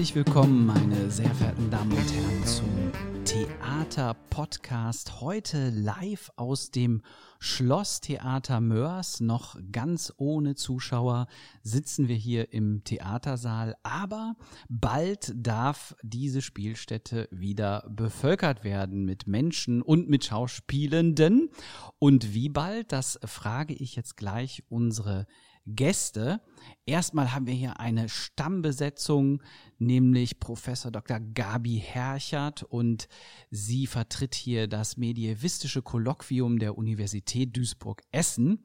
Herzlich willkommen, meine sehr verehrten Damen und Herren, zum Theater-Podcast. Heute live aus dem Schlosstheater Mörs. Noch ganz ohne Zuschauer sitzen wir hier im Theatersaal. Aber bald darf diese Spielstätte wieder bevölkert werden mit Menschen und mit Schauspielenden. Und wie bald, das frage ich jetzt gleich unsere Gäste. Erstmal haben wir hier eine Stammbesetzung, nämlich Professor Dr. Gabi Herchert und sie vertritt hier das medievistische Kolloquium der Universität Duisburg-Essen.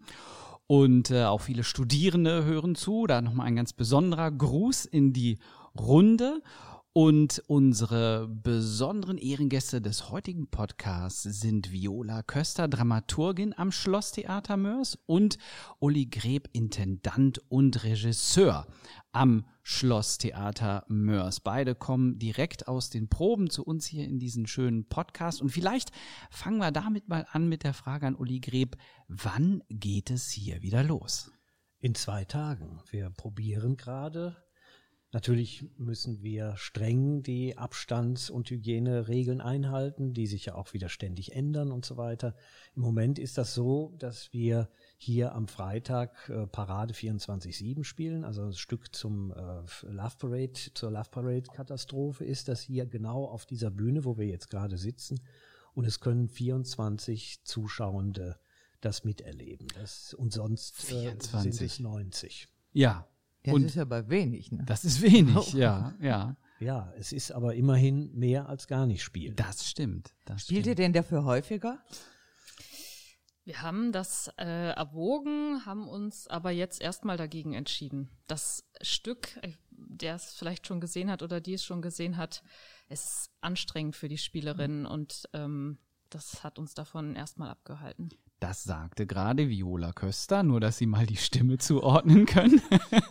Und äh, auch viele Studierende hören zu. Da nochmal ein ganz besonderer Gruß in die Runde. Und unsere besonderen Ehrengäste des heutigen Podcasts sind Viola Köster, Dramaturgin am Schlosstheater Mörs und Uli Greb, Intendant und Regisseur am Schlosstheater Mörs. Beide kommen direkt aus den Proben zu uns hier in diesen schönen Podcast. Und vielleicht fangen wir damit mal an mit der Frage an Uli Greb. Wann geht es hier wieder los? In zwei Tagen. Wir probieren gerade Natürlich müssen wir streng die Abstands- und Hygieneregeln einhalten, die sich ja auch wieder ständig ändern und so weiter. Im Moment ist das so, dass wir hier am Freitag äh, Parade 24-7 spielen, also das Stück zum äh, Love Parade, zur Love Parade Katastrophe ist das hier genau auf dieser Bühne, wo wir jetzt gerade sitzen. Und es können 24 Zuschauende das miterleben. Das, und sonst äh, sind es 90. Ja, ja, das ist aber wenig. Ne? Das ist wenig, ja, ja. Ja, es ist aber immerhin mehr als gar nicht spielen. Das stimmt. Das Spielt stimmt. ihr denn dafür häufiger? Wir haben das äh, erwogen, haben uns aber jetzt erstmal dagegen entschieden. Das Stück, äh, der es vielleicht schon gesehen hat oder die es schon gesehen hat, ist anstrengend für die Spielerinnen und ähm, das hat uns davon erstmal abgehalten. Das sagte gerade Viola Köster, nur dass Sie mal die Stimme zuordnen können.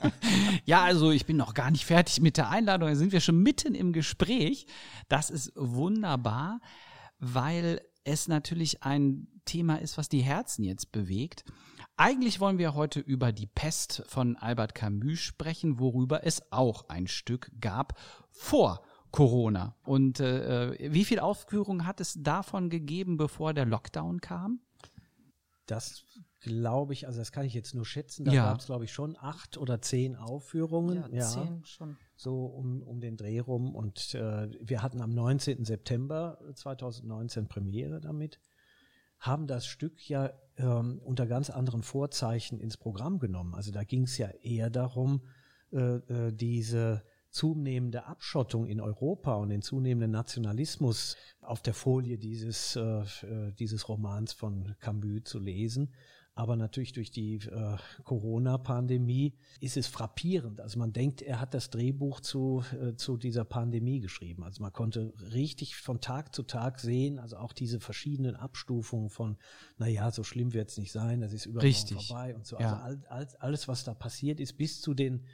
ja, also ich bin noch gar nicht fertig mit der Einladung, da sind wir schon mitten im Gespräch. Das ist wunderbar, weil es natürlich ein Thema ist, was die Herzen jetzt bewegt. Eigentlich wollen wir heute über die Pest von Albert Camus sprechen, worüber es auch ein Stück gab vor Corona. Und äh, wie viel Aufführung hat es davon gegeben, bevor der Lockdown kam? Das glaube ich, also das kann ich jetzt nur schätzen. Da Ja. gab es, glaube ich, schon acht oder zehn Aufführungen. Ja, zehn schon. So um, um den Dreh rum. Und äh, wir hatten am 19. September 2019 Premiere damit, haben das Stück ja ähm, unter ganz anderen Vorzeichen ins Programm genommen. Also da ging es ja eher darum, äh, äh, diese zunehmende Abschottung in Europa und den zunehmenden Nationalismus auf der Folie dieses, äh, dieses Romans von Camus zu lesen. Aber natürlich durch die äh, Corona-Pandemie ist es frappierend. Also man denkt, er hat das Drehbuch zu, äh, zu dieser Pandemie geschrieben. Also man konnte richtig von Tag zu Tag sehen, also auch diese verschiedenen Abstufungen von, naja, so schlimm wird es nicht sein, das ist Richtig. vorbei und so. Ja. Also all, all, alles, was da passiert ist, bis zu den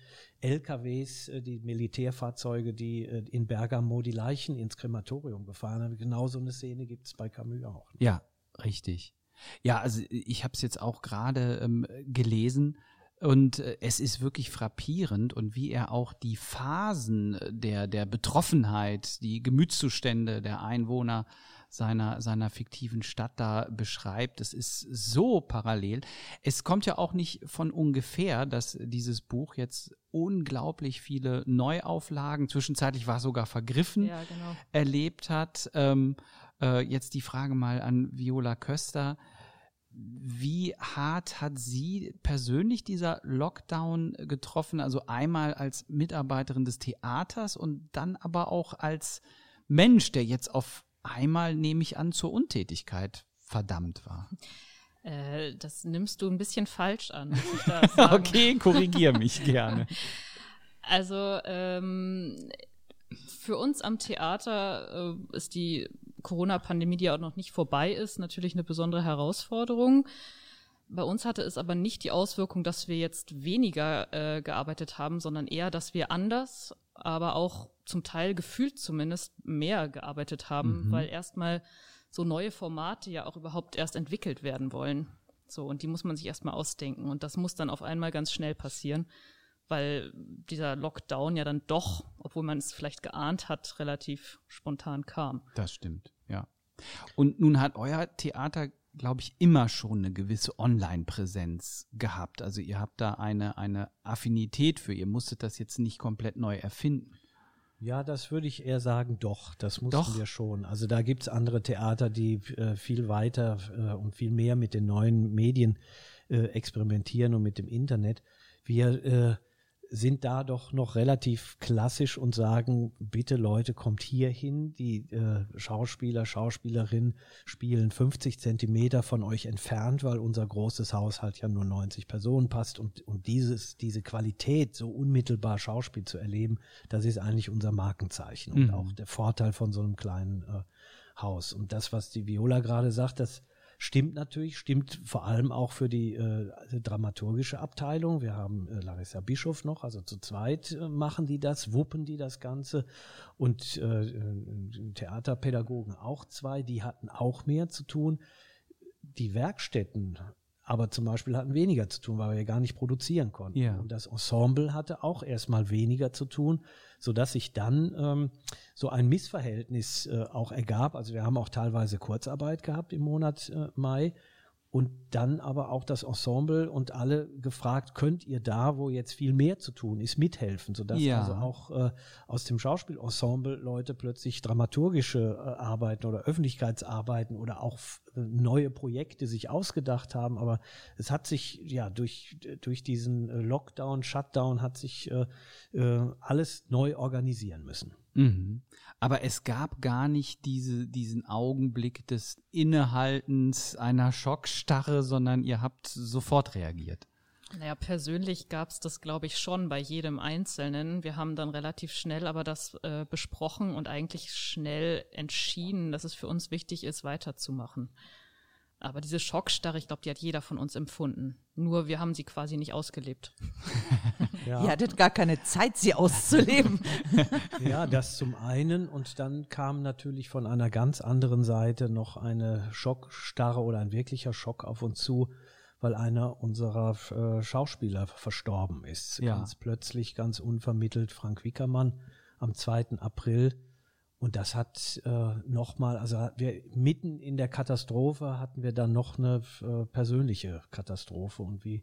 LKWs, äh, die Militärfahrzeuge, die äh, in Bergamo die Leichen ins Krematorium gefahren haben. Genau so eine Szene gibt es bei Camus auch. ne? Ja, richtig. Ja, also ich habe es jetzt auch gerade ähm, gelesen und äh, es ist wirklich frappierend und wie er auch die Phasen der, der Betroffenheit, die Gemütszustände der Einwohner seiner, seiner fiktiven Stadt da beschreibt. Es ist so parallel. Es kommt ja auch nicht von ungefähr, dass dieses Buch jetzt unglaublich viele Neuauflagen, zwischenzeitlich war es sogar vergriffen, Ja, genau. erlebt hat. Ähm, äh, jetzt die Frage mal an Viola Köster. Wie hart hat sie persönlich dieser Lockdown getroffen? Also einmal als Mitarbeiterin des Theaters und dann aber auch als Mensch, der jetzt auf einmal, nehme ich an, zur Untätigkeit verdammt war. Äh, das nimmst du ein bisschen falsch an. Okay, korrigier mich gerne. Also ähm, für uns am Theater äh, ist die Corona-Pandemie, die ja auch noch nicht vorbei ist, natürlich eine besondere Herausforderung. Bei uns hatte es aber nicht die Auswirkung, dass wir jetzt weniger äh, gearbeitet haben, sondern eher, dass wir anders, aber auch zum Teil gefühlt zumindest mehr gearbeitet haben, Mhm. weil erstmal so neue Formate ja auch überhaupt erst entwickelt werden wollen. So, und die muss man sich erstmal ausdenken. Und das muss dann auf einmal ganz schnell passieren. Weil dieser Lockdown ja dann doch, obwohl man es vielleicht geahnt hat, relativ spontan kam. Das stimmt, ja. Und nun hat euer Theater, glaube ich, immer schon eine gewisse Online-Präsenz gehabt. Also ihr habt da eine, eine Affinität für. Ihr musstet das jetzt nicht komplett neu erfinden. Ja, das würde ich eher sagen, doch, das mussten Doch. wir schon. Also da gibt's andere Theater, die äh, viel weiter äh, und viel mehr mit den neuen Medien äh, experimentieren und mit dem Internet. Wir äh, sind da doch noch relativ klassisch und sagen, bitte Leute, kommt hier hin. Die äh, Schauspieler, Schauspielerinnen spielen 50 Zentimeter von euch entfernt, weil unser großes Haus halt ja nur 90 Personen passt. Und, und dieses, diese Qualität, so unmittelbar Schauspiel zu erleben, das ist eigentlich unser Markenzeichen und Mhm. auch der Vorteil von so einem kleinen äh, Haus. Und das, was die Viola gerade sagt, das stimmt natürlich, stimmt vor allem auch für die äh, dramaturgische Abteilung. Wir haben äh, Larissa Bischof noch, also zu zweit äh, machen die das, wuppen die das Ganze und äh, äh, Theaterpädagogen auch zwei, die hatten auch mehr zu tun. Die Werkstätten aber zum Beispiel hatten weniger zu tun, weil wir ja gar nicht produzieren konnten. Ja. Und das Ensemble hatte auch erstmal weniger zu tun, sodass sich dann ähm, so ein Missverhältnis äh, auch ergab. Also wir haben auch teilweise Kurzarbeit gehabt im Monat äh, Mai und dann aber auch das Ensemble und alle gefragt, könnt ihr da, wo jetzt viel mehr zu tun ist, mithelfen, sodass Ja. also auch äh, aus dem Schauspielensemble Leute plötzlich dramaturgische äh, Arbeiten oder Öffentlichkeitsarbeiten oder auch neue Projekte sich ausgedacht haben. Aber es hat sich ja durch, durch diesen äh, Lockdown, Shutdown hat sich äh, äh, alles neu organisieren müssen. Mhm. Aber es gab gar nicht diese, diesen Augenblick des Innehaltens einer Schockstarre, sondern ihr habt sofort reagiert. Naja, persönlich gab's das, glaube ich, schon bei jedem Einzelnen. Wir haben dann relativ schnell aber das äh, besprochen und eigentlich schnell entschieden, dass es für uns wichtig ist, weiterzumachen. Aber diese Schockstarre, ich glaube, die hat jeder von uns empfunden. Nur wir haben sie quasi nicht ausgelebt. Ja. Ihr hattet gar keine Zeit, sie auszuleben. Ja, das zum einen. Und dann kam natürlich von einer ganz anderen Seite noch eine Schockstarre oder ein wirklicher Schock auf uns zu, weil einer unserer äh, Schauspieler verstorben ist. Ja. Ganz plötzlich, ganz unvermittelt, Frank Wickermann am 2. April. Und das hat äh, nochmal, also wir mitten in der Katastrophe hatten wir dann noch eine äh, persönliche Katastrophe und wie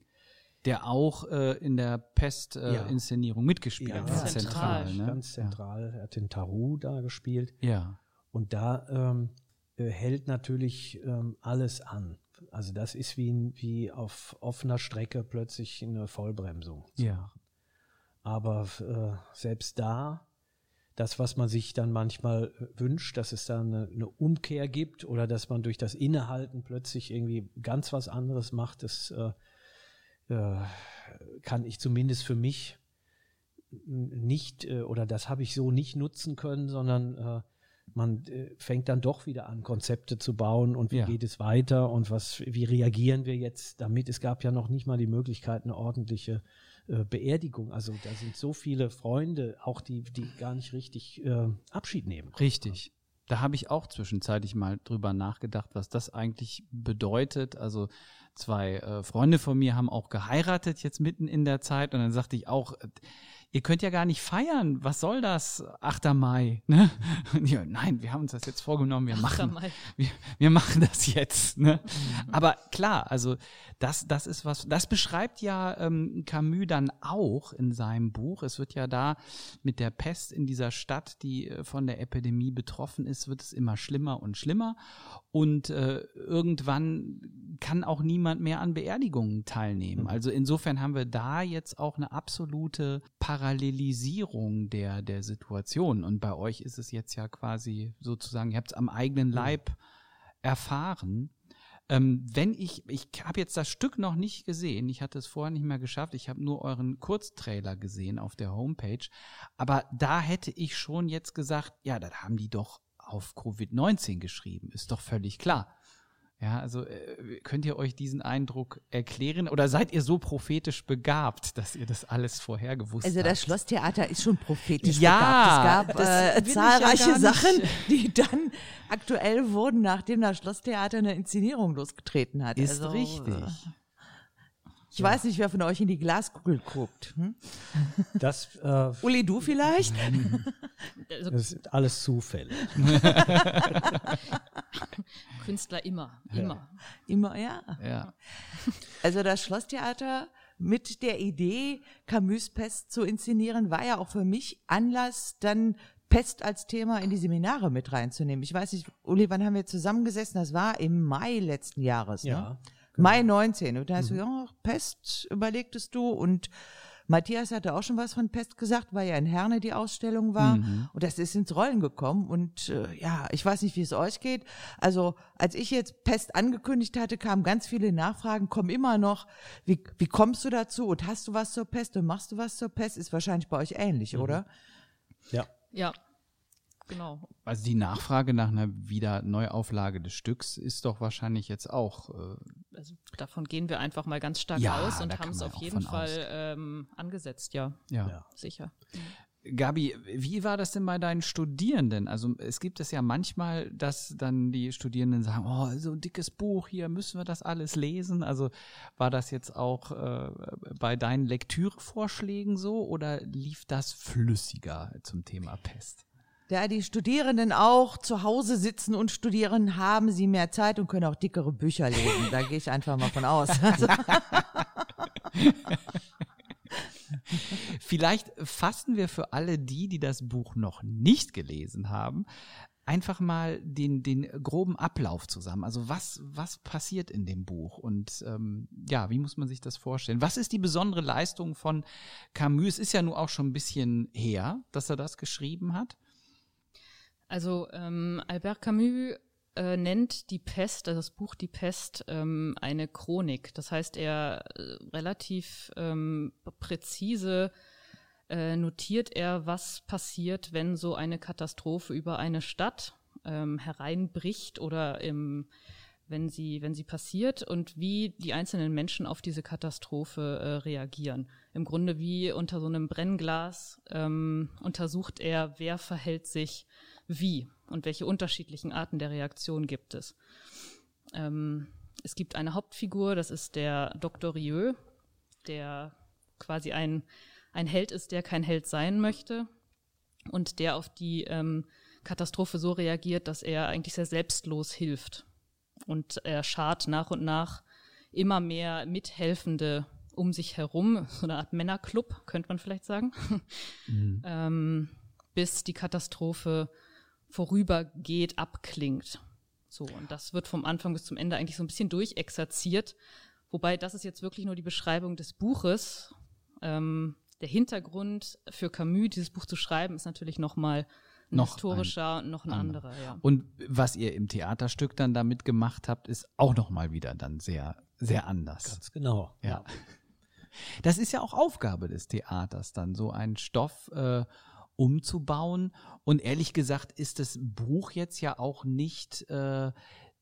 Der auch äh, in der Ja. Pest-Inszenierung mitgespielt Ja, hat. ganz Zentral. zentral, ne? ganz zentral, er hat den Taru da gespielt. Ja. Und da ähm, äh, hält natürlich ähm, alles an. Also das ist wie, wie auf offener Strecke plötzlich eine Vollbremsung. zu Ja. machen. Aber äh, selbst da, das, was man sich dann manchmal äh, wünscht, dass es da eine, eine Umkehr gibt oder dass man durch das Innehalten plötzlich irgendwie ganz was anderes macht, das äh, äh, kann ich zumindest für mich nicht äh, oder das habe ich so nicht nutzen können, sondern äh, man äh, fängt dann doch wieder an, Konzepte zu bauen und wie Ja. geht es weiter und was, wie reagieren wir jetzt damit? Es gab ja noch nicht mal die Möglichkeit, eine ordentliche äh, Beerdigung. Also da sind so viele Freunde, auch die, die gar nicht richtig äh, Abschied nehmen. konnten. Richtig. Da habe ich auch zwischenzeitlich mal drüber nachgedacht, was das eigentlich bedeutet. Also zwei äh, Freunde von mir haben auch geheiratet jetzt mitten in der Zeit und dann sagte ich auch, ihr könnt ja gar nicht feiern. Was soll das? 8. Mai. Ne? Ja, nein, wir haben uns das jetzt vorgenommen, wir machen, wir, wir machen das jetzt. Ne? Aber klar, also das, das ist was, das beschreibt ja ähm, Camus dann auch in seinem Buch. Es wird ja da mit der Pest in dieser Stadt, die äh, von der Epidemie betroffen ist, wird es immer schlimmer und schlimmer. Und äh, irgendwann kann auch niemand mehr an Beerdigungen teilnehmen. Also insofern haben wir da jetzt auch eine absolute Parallelisierung der, der Situation. Und bei euch ist es jetzt ja quasi sozusagen, ihr habt es am eigenen Leib erfahren. Ähm, wenn ich, ich habe jetzt das Stück noch nicht gesehen, ich hatte es vorher nicht mehr geschafft, ich habe nur euren Kurztrailer gesehen auf der Homepage, aber da hätte ich schon jetzt gesagt, ja, das haben die doch auf Covid-19 geschrieben, ist doch völlig klar. Ja, also äh, könnt ihr euch diesen Eindruck erklären oder seid ihr so prophetisch begabt, dass ihr das alles vorher gewusst Also habt? das Schlosstheater ist schon prophetisch Ja, begabt. Es gab äh, ja zahlreiche nicht. Sachen, die dann aktuell wurden, nachdem das Schlosstheater eine Inszenierung losgetreten hat. Ist also, richtig. äh, Ich weiß nicht, wer von euch in die Glaskugel guckt. Hm? Das, äh, Uli, du vielleicht? Also das sind alles Zufälle. Künstler immer, immer. Immer, ja. Ja. Also das Schlosstheater mit der Idee, Camus Pest zu inszenieren, war ja auch für mich Anlass, dann Pest als Thema in die Seminare mit reinzunehmen. Ich weiß nicht, Uli, wann haben wir zusammengesessen? Das war im Mai letzten Jahres. Ne? Ja. Mai 19. Und da hast du, ja, Pest überlegtest du und Matthias hatte auch schon was von Pest gesagt, weil ja in Herne die Ausstellung war. Und das ist ins Rollen gekommen. Und äh, ja, ich weiß nicht, wie es euch geht. Also, als ich jetzt Pest angekündigt hatte, kamen ganz viele Nachfragen, kommen immer noch. Wie, wie kommst du dazu? Und hast du was zur Pest? Und machst du was zur Pest? Ist wahrscheinlich bei euch ähnlich, oder? Ja. Ja, genau. Also die Nachfrage nach einer wieder Neuauflage des Stücks ist doch wahrscheinlich jetzt auch. Äh, Also davon gehen wir einfach mal ganz stark Ja, aus und haben es auf jeden Fall ähm, angesetzt, ja, ja. Ja. sicher. Gabi, wie war das denn bei deinen Studierenden? Also es gibt es ja manchmal, dass dann die Studierenden sagen, oh, so ein dickes Buch hier, müssen wir das alles lesen? Also war das jetzt auch äh, bei deinen Lektürevorschlägen so oder lief das flüssiger zum Thema Pest? Da die Studierenden auch zu Hause sitzen und studieren, haben sie mehr Zeit und können auch dickere Bücher lesen. Da gehe ich einfach mal von aus. Also, Vielleicht fassen wir für alle die, die das Buch noch nicht gelesen haben, einfach mal den, den groben Ablauf zusammen. Also was, was passiert in dem Buch und ähm, ja, wie muss man sich das vorstellen? Was ist die besondere Leistung von Camus? Es ist ja nun auch schon ein bisschen her, dass er das geschrieben hat. Also ähm, Albert Camus äh, nennt die Pest, also das Buch Die Pest, ähm, eine Chronik. Das heißt, er äh, relativ ähm, präzise äh, notiert er, was passiert, wenn so eine Katastrophe über eine Stadt ähm, hereinbricht oder im, wenn sie, wenn sie passiert und wie die einzelnen Menschen auf diese Katastrophe äh, reagieren. Im Grunde wie unter so einem Brennglas ähm, untersucht er, wer verhält sich wie und welche unterschiedlichen Arten der Reaktion gibt es. Ähm, es gibt eine Hauptfigur, das ist der Dr. Rieu, der quasi ein, ein Held ist, der kein Held sein möchte und der auf die ähm, Katastrophe so reagiert, dass er eigentlich sehr selbstlos hilft. Und er schart nach und nach immer mehr Mithelfende um sich herum, so eine Art Männerclub, könnte man vielleicht sagen, ähm, bis die Katastrophe vorübergeht, abklingt. So, und das wird vom Anfang bis zum Ende eigentlich so ein bisschen durchexerziert. Wobei das ist jetzt wirklich nur die Beschreibung des Buches. Ähm, der Hintergrund für Camus, dieses Buch zu schreiben, ist natürlich nochmal ein Noch historischer und noch ein anderer. anderer, ja. Und was ihr im Theaterstück dann damit gemacht habt, ist auch noch mal wieder dann sehr, sehr anders. Ganz genau. Ja. Das ist ja auch Aufgabe des Theaters, dann so einen Stoff äh, umzubauen. Und ehrlich gesagt ist das Buch jetzt ja auch nicht äh,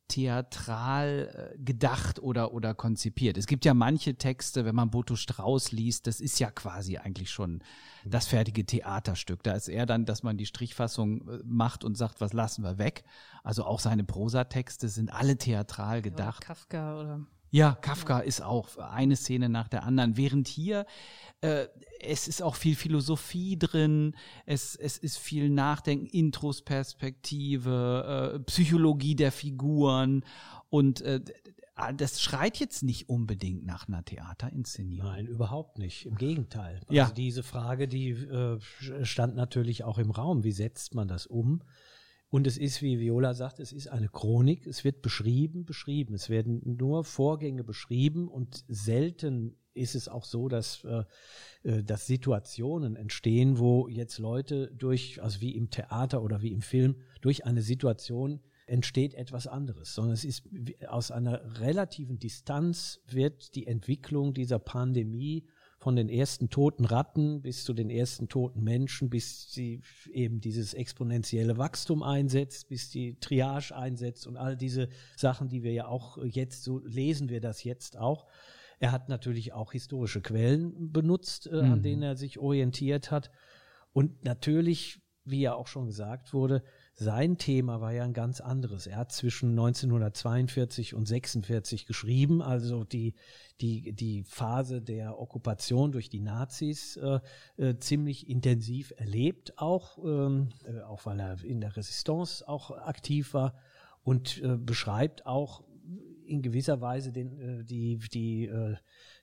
theatral äh, gedacht oder, oder konzipiert. Es gibt ja manche Texte, wenn man Boto Strauß liest, das ist ja quasi eigentlich schon das fertige Theaterstück. Da ist eher dann, dass man die Strichfassung äh, macht und sagt, was lassen wir weg. Also auch seine Prosatexte sind alle theatral gedacht. Kafka oder Ja, Kafka ist auch eine Szene nach der anderen. Während hier, äh, es ist auch viel Philosophie drin, es, es ist viel Nachdenken, Introsperspektive, äh, Psychologie der Figuren und äh, das schreit jetzt nicht unbedingt nach einer Theaterinszenierung. Nein, überhaupt nicht. Im Gegenteil. Also Ja. diese Frage, die äh, stand natürlich auch im Raum. Wie setzt man das um? Und es ist, wie Viola sagt, es ist eine Chronik. Es wird beschrieben, beschrieben. Es werden nur Vorgänge beschrieben und selten ist es auch so, dass, äh, äh, dass Situationen entstehen, wo jetzt Leute durch, also wie im Theater oder wie im Film, durch eine Situation entsteht etwas anderes, sondern es ist aus einer relativen Distanz wird die Entwicklung dieser Pandemie von den ersten toten Ratten bis zu den ersten toten Menschen, bis sie eben dieses exponentielle Wachstum einsetzt, bis die Triage einsetzt und all diese Sachen, die wir ja auch jetzt, so lesen wir das jetzt auch. Er hat natürlich auch historische Quellen benutzt, äh, an Mhm. denen er sich orientiert hat. Und natürlich, wie ja auch schon gesagt wurde, sein Thema war ja ein ganz anderes. Er hat zwischen 1942 und 46 geschrieben, also die, die, die Phase der Okkupation durch die Nazis äh, äh, ziemlich intensiv erlebt, auch, ähm, äh, auch weil er in der Resistance auch aktiv war und äh, beschreibt auch in gewisser Weise den, äh, die, die, äh,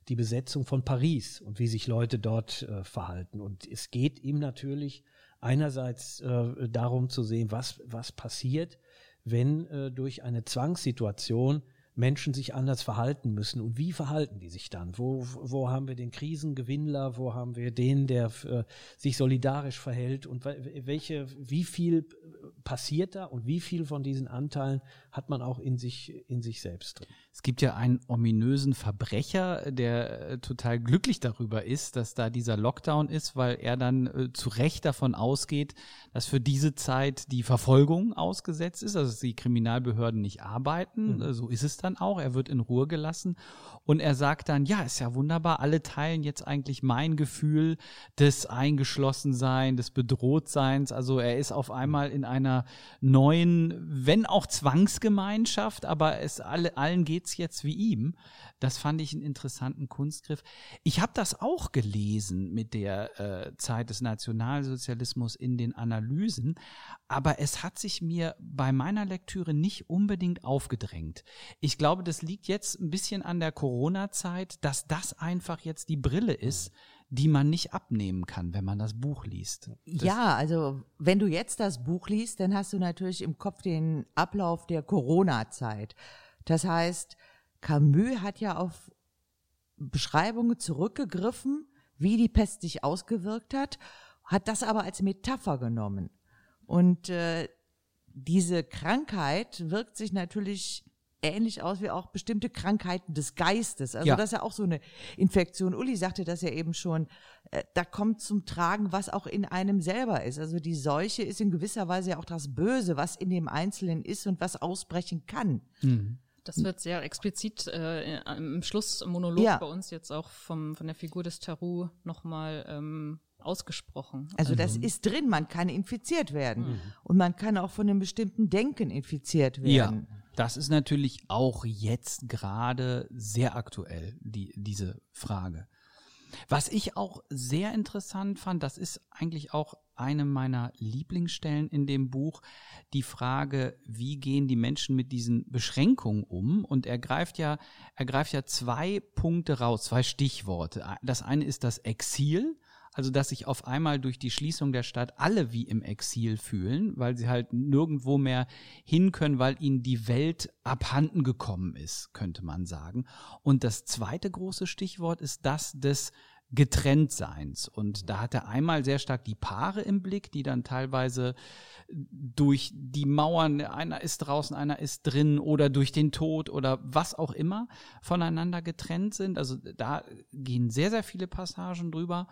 die Besetzung von Paris und wie sich Leute dort äh, verhalten. Und es geht ihm natürlich einerseits äh, darum zu sehen, was, was passiert, wenn äh, durch eine Zwangssituation Menschen sich anders verhalten müssen. Und wie verhalten die sich dann? Wo, wo haben wir den Krisengewinnler? Wo haben wir den, der äh, sich solidarisch verhält? Und welche, wie viel passiert da und wie viel von diesen Anteilen hat man auch in sich, in sich selbst drin? Es gibt ja einen ominösen Verbrecher, der äh, total glücklich darüber ist, dass da dieser Lockdown ist, weil er dann äh, zu Recht davon ausgeht, dass für diese Zeit die Verfolgung ausgesetzt ist, also dass die Kriminalbehörden nicht arbeiten. Mhm. So ist es dann auch. Er wird in Ruhe gelassen und er sagt dann, ja, ist ja wunderbar, alle teilen jetzt eigentlich mein Gefühl des Eingeschlossenseins, des Bedrohtseins. Also er ist auf einmal in einer neuen, wenn auch Zwangsgemeinschaft, aber es alle, allen geht's jetzt wie ihm. Das fand ich einen interessanten Kunstgriff. Ich habe das auch gelesen mit der äh, Zeit des Nationalsozialismus in den Analysen, aber es hat sich mir bei meiner Lektüre nicht unbedingt aufgedrängt. Ich glaube, das liegt jetzt ein bisschen an der Corona-Zeit, dass das einfach jetzt die Brille ist, die man nicht abnehmen kann, wenn man das Buch liest. Das ja, also wenn du jetzt das Buch liest, dann hast du natürlich im Kopf den Ablauf der Corona-Zeit. Das heißt, Camus hat ja auf Beschreibungen zurückgegriffen, wie die Pest sich ausgewirkt hat, hat das aber als Metapher genommen. Und äh, diese Krankheit wirkt sich natürlich ähnlich aus wie auch bestimmte Krankheiten des Geistes. Also ja. das ist ja auch so eine Infektion. Uli sagte das ja eben schon. Äh, da kommt zum Tragen, was auch in einem selber ist. Also die Seuche ist in gewisser Weise ja auch das Böse, was in dem Einzelnen ist und was ausbrechen kann. Mhm. Das wird sehr explizit äh, im Schlussmonolog ja. bei uns jetzt auch vom, von der Figur des Tarot nochmal ähm, ausgesprochen. Also das mhm. ist drin, man kann infiziert werden. Mhm. Und man kann auch von einem bestimmten Denken infiziert werden. Ja, das ist natürlich auch jetzt gerade sehr aktuell, die, diese Frage. Was ich auch sehr interessant fand, das ist eigentlich auch eine meiner Lieblingsstellen in dem Buch, die Frage, wie gehen die Menschen mit diesen Beschränkungen um? Und er greift ja, er greift ja zwei Punkte raus, zwei Stichworte. Das eine ist das Exil, also dass sich auf einmal durch die Schließung der Stadt alle wie im Exil fühlen, weil sie halt nirgendwo mehr hin können, weil ihnen die Welt abhanden gekommen ist, könnte man sagen. Und das zweite große Stichwort ist das des Getrenntseins. Und da hat er einmal sehr stark die Paare im Blick, die dann teilweise durch die Mauern, einer ist draußen, einer ist drin oder durch den Tod oder was auch immer voneinander getrennt sind. Also da gehen sehr, sehr viele Passagen drüber.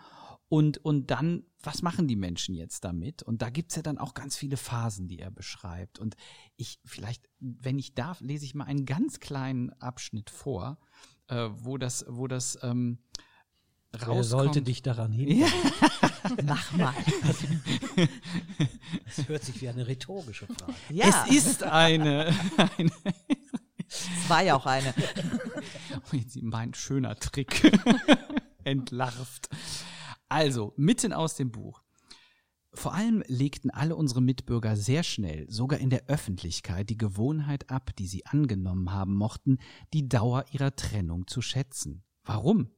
Und, und dann, was machen die Menschen jetzt damit? Und da gibt's ja dann auch ganz viele Phasen, die er beschreibt. Und ich, vielleicht, wenn ich darf, lese ich mal einen ganz kleinen Abschnitt vor, äh, wo das, wo das ähm, rauskommt. Wer sollte dich daran hin? Ja. Mach mal. Das hört sich wie eine rhetorische Frage. Ja. Es ist eine. eine es war ja auch eine. Mein schöner Trick. Entlarvt. Also, mitten aus dem Buch. Vor allem legten alle unsere Mitbürger sehr schnell, sogar in der Öffentlichkeit, die Gewohnheit ab, die sie angenommen haben mochten, die Dauer ihrer Trennung zu schätzen. Warum?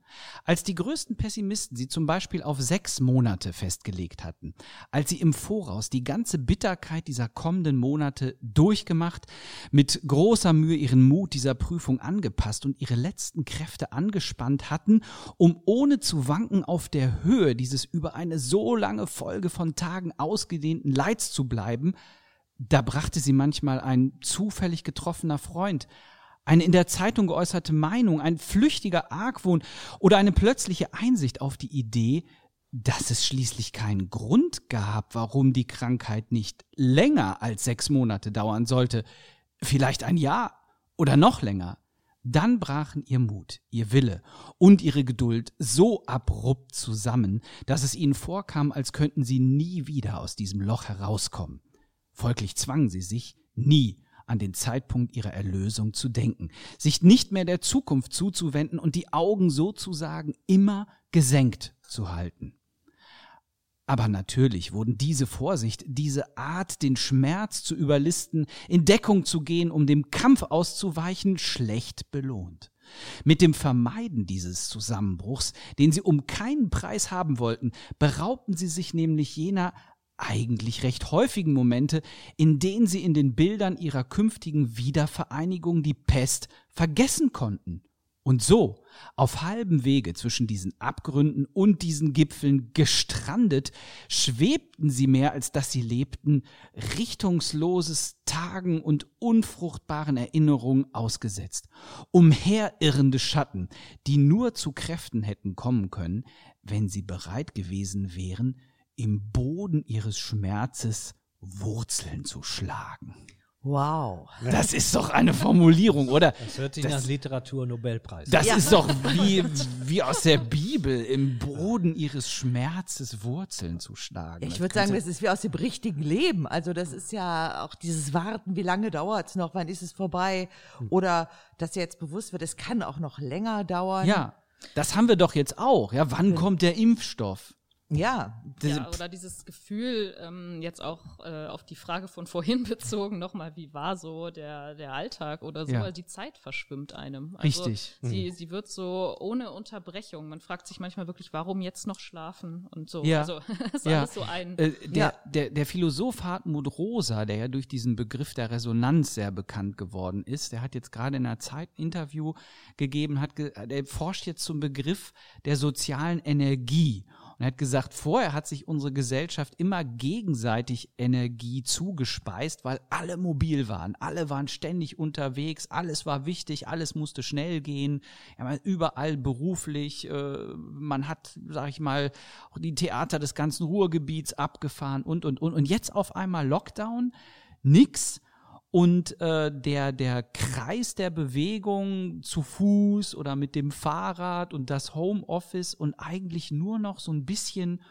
Als die größten Pessimisten sie zum Beispiel auf sechs Monate festgelegt hatten, als sie im Voraus die ganze Bitterkeit dieser kommenden Monate durchgemacht, mit großer Mühe ihren Mut dieser Prüfung angepasst und ihre letzten Kräfte angespannt hatten, um ohne zu wanken auf der Höhe dieses über eine so lange Folge von Tagen ausgedehnten Leids zu bleiben, da brachte sie manchmal ein zufällig getroffener Freund, eine in der Zeitung geäußerte Meinung, ein flüchtiger Argwohn oder eine plötzliche Einsicht auf die Idee, dass es schließlich keinen Grund gab, warum die Krankheit nicht länger als sechs Monate dauern sollte, vielleicht ein Jahr oder noch länger. Dann brachen ihr Mut, ihr Wille und ihre Geduld so abrupt zusammen, dass es ihnen vorkam, als könnten sie nie wieder aus diesem Loch herauskommen. Folglich zwangen sie sich, nie an den Zeitpunkt ihrer Erlösung zu denken, sich nicht mehr der Zukunft zuzuwenden und die Augen sozusagen immer gesenkt zu halten. Aber natürlich wurden diese Vorsicht, diese Art, den Schmerz zu überlisten, in Deckung zu gehen, um dem Kampf auszuweichen, schlecht belohnt. Mit dem Vermeiden dieses Zusammenbruchs, den sie um keinen Preis haben wollten, beraubten sie sich nämlich jener eigentlich recht häufigen Momente, in denen sie in den Bildern ihrer künftigen Wiedervereinigung die Pest vergessen konnten. Und so, auf halbem Wege zwischen diesen Abgründen und diesen Gipfeln gestrandet, schwebten sie mehr, als dass sie lebten, richtungsloses Tagen und unfruchtbaren Erinnerungen ausgesetzt, umherirrende Schatten, die nur zu Kräften hätten kommen können, wenn sie bereit gewesen wären, im Boden ihres Schmerzes Wurzeln zu schlagen. Wow. Das ist doch eine Formulierung, oder? Das hört sich Das- nach Literatur-Nobelpreis. Das Ja. ist doch wie, wie aus der Bibel, im Boden ihres Schmerzes Wurzeln zu schlagen. Ich würde sagen, das ist wie aus dem richtigen Leben. Also das ist ja auch dieses Warten, wie lange dauert's noch, wann ist es vorbei? Oder dass jetzt bewusst wird, es kann auch noch länger dauern. Ja, das haben wir doch jetzt auch. Ja, wann kommt der Impfstoff? Ja, Ja, oder dieses Gefühl, ähm, jetzt auch äh, auf die Frage von vorhin bezogen, nochmal, wie war so der, der Alltag oder so, Ja. also die Zeit verschwimmt einem. Also Richtig. Sie, sie wird so ohne Unterbrechung. Man fragt sich manchmal wirklich, warum jetzt noch schlafen und so. Ja. Also ist Ja. alles so ein. Äh, der, Ja. der, der Philosoph Hartmut Rosa, der ja durch diesen Begriff der Resonanz sehr bekannt geworden ist, der hat jetzt gerade in einer Zeit ein Interview gegeben, hat ge der forscht jetzt zum Begriff der sozialen Energie. Und er hat gesagt, vorher hat sich unsere Gesellschaft immer gegenseitig Energie zugespeist, weil alle mobil waren, alle waren ständig unterwegs, alles war wichtig, alles musste schnell gehen, überall beruflich, äh, man hat, sag ich mal, die Theater des ganzen Ruhrgebiets abgefahren und, und, und. Und jetzt auf einmal Lockdown, nix. Und äh, der, der Kreis der Bewegung zu Fuß oder mit dem Fahrrad und das Homeoffice und eigentlich nur noch so ein bisschen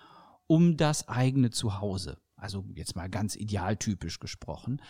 um das eigene Zuhause. Also jetzt mal ganz idealtypisch gesprochen.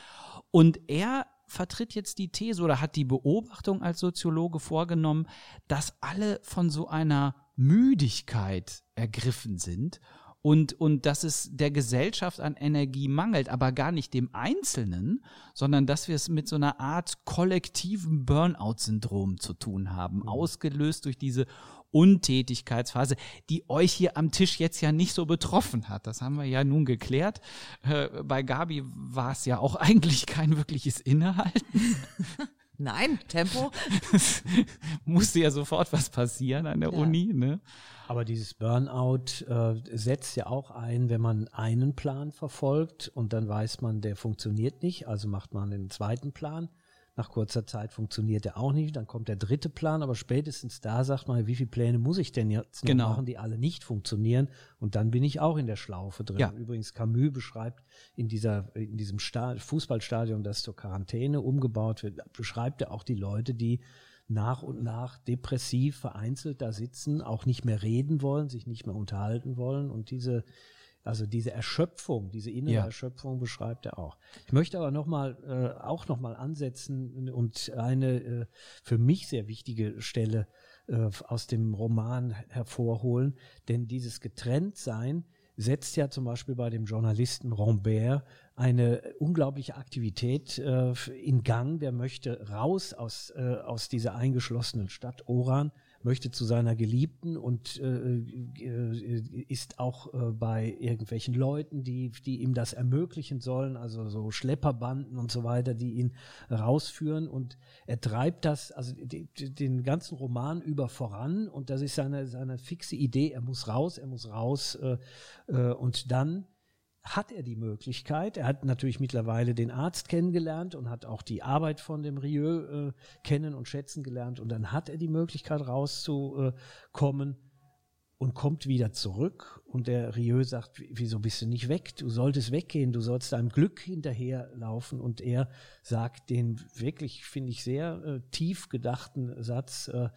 Und er vertritt jetzt die These oder hat die Beobachtung als Soziologe vorgenommen, dass alle von so einer Müdigkeit ergriffen sind und, und dass es der Gesellschaft an Energie mangelt, aber gar nicht dem Einzelnen, sondern dass wir es mit so einer Art kollektiven Burnout-Syndrom zu tun haben, ausgelöst durch diese Untätigkeitsphase, die euch hier am Tisch jetzt ja nicht so betroffen hat. Das haben wir ja nun geklärt. Äh, bei Gabi war es ja auch eigentlich kein wirkliches Innehalten. nein, Tempo. Es musste ja sofort was passieren an der Ja. Uni. Ne? Aber dieses Burnout äh, setzt ja auch ein, wenn man einen Plan verfolgt und dann weiß man, der funktioniert nicht, also macht man den zweiten Plan. Nach kurzer Zeit funktioniert der auch nicht, dann kommt der dritte Plan, aber spätestens da sagt man, wie viele Pläne muss ich denn jetzt noch Genau. machen, die alle nicht funktionieren und dann bin ich auch in der Schlaufe drin. Ja. Übrigens, Camus beschreibt in, dieser, in diesem Sta Fußballstadion, das zur Quarantäne umgebaut wird, beschreibt er auch die Leute, die nach und nach depressiv vereinzelt da sitzen, auch nicht mehr reden wollen, sich nicht mehr unterhalten wollen und diese also diese Erschöpfung, diese innere Ja. Erschöpfung beschreibt er auch. Ich möchte aber noch mal äh, auch noch mal ansetzen und eine äh, für mich sehr wichtige Stelle äh, aus dem Roman hervorholen, denn dieses Getrenntsein setzt ja zum Beispiel bei dem Journalisten Rambert eine unglaubliche Aktivität äh, in Gang. Der möchte raus aus, äh, aus dieser eingeschlossenen Stadt Oran, möchte zu seiner Geliebten und äh, äh, ist auch äh, bei irgendwelchen Leuten, die, die ihm das ermöglichen sollen, also so Schlepperbanden und so weiter, die ihn rausführen. Und er treibt das, also die, die, den ganzen Roman über voran. Und das ist seine, seine fixe Idee, er muss raus, er muss raus äh, äh, und dann hat er die Möglichkeit, er hat natürlich mittlerweile den Arzt kennengelernt und hat auch die Arbeit von dem Rieu äh, kennen und schätzen gelernt. Und dann hat er die Möglichkeit rauszukommen und kommt wieder zurück. Und der Rieu sagt, "Wie- wieso bist du nicht weg? Du solltest weggehen, du sollst deinem Glück hinterherlaufen. Und er sagt den wirklich, finde ich, sehr äh, tief gedachten Satz, äh,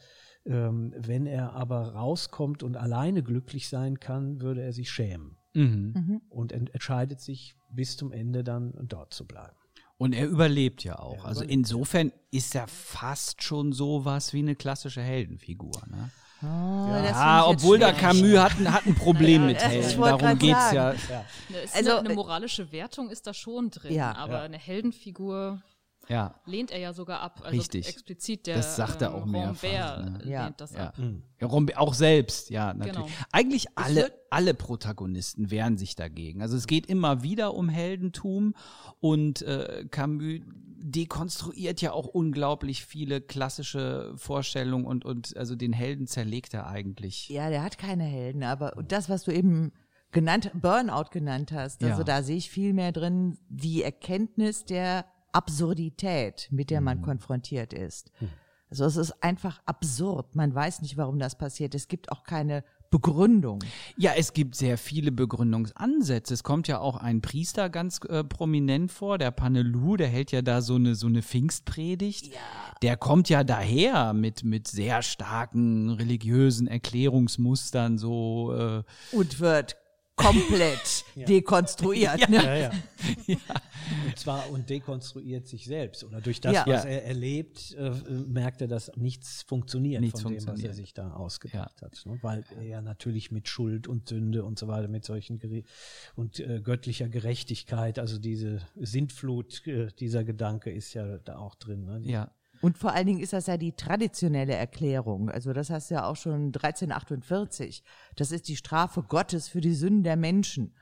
ähm, wenn er aber rauskommt und alleine glücklich sein kann, würde er sich schämen. Mhm. und ent entscheidet sich bis zum Ende dann dort zu bleiben. Und er überlebt ja auch. Er also insofern ist er fast schon sowas wie eine klassische Heldenfigur. Ne? Oh, ja, ja obwohl da Camus hat, hat ein Problem ja, mit Helden. Darum geht es ja. ja. Also eine, eine, moralische Wertung ist da schon drin, aber eine Heldenfigur ja. lehnt er ja sogar ab. Also Richtig. explizit der das sagt er auch ähm, mehrfach. Ne? Ja. lehnt das ja. ab. Mhm. Ja, Rombe auch selbst, ja, natürlich. Genau. Eigentlich alle, alle Protagonisten wehren sich dagegen. Also es geht immer wieder um Heldentum und äh, Camus dekonstruiert ja auch unglaublich viele klassische Vorstellungen und, und also den Helden zerlegt er eigentlich. Ja, der hat keine Helden, aber das, was du eben genannt, Burnout genannt hast, also ja. da sehe ich viel mehr drin, die Erkenntnis der Absurdität, mit der man mhm. konfrontiert ist. Mhm. Also es ist einfach absurd. Man weiß nicht, warum das passiert. Es gibt auch keine Begründung. Ja, es gibt sehr viele Begründungsansätze. Es kommt ja auch ein Priester ganz äh, prominent vor, der Panelu, der hält ja da so eine so eine Pfingstpredigt. Ja. Der kommt ja daher mit mit sehr starken religiösen Erklärungsmustern so äh, und wird komplett ja. dekonstruiert. Ja. Ne? Ja, ja. ja. Und zwar und dekonstruiert sich selbst. Oder durch das, was er erlebt, äh, merkt er, dass nichts funktioniert nichts von funktioniert. dem, was er sich da ausgedacht hat. Ne? Weil er ja natürlich mit Schuld und Sünde und so weiter, mit solchen Gere und äh, göttlicher Gerechtigkeit, also diese Sintflut, äh, dieser Gedanke ist ja da auch drin. Ne? Ja. Und vor allen Dingen ist das ja die traditionelle Erklärung. Also das hast du ja auch schon 1348. Das ist die Strafe Gottes für die Sünden der Menschen.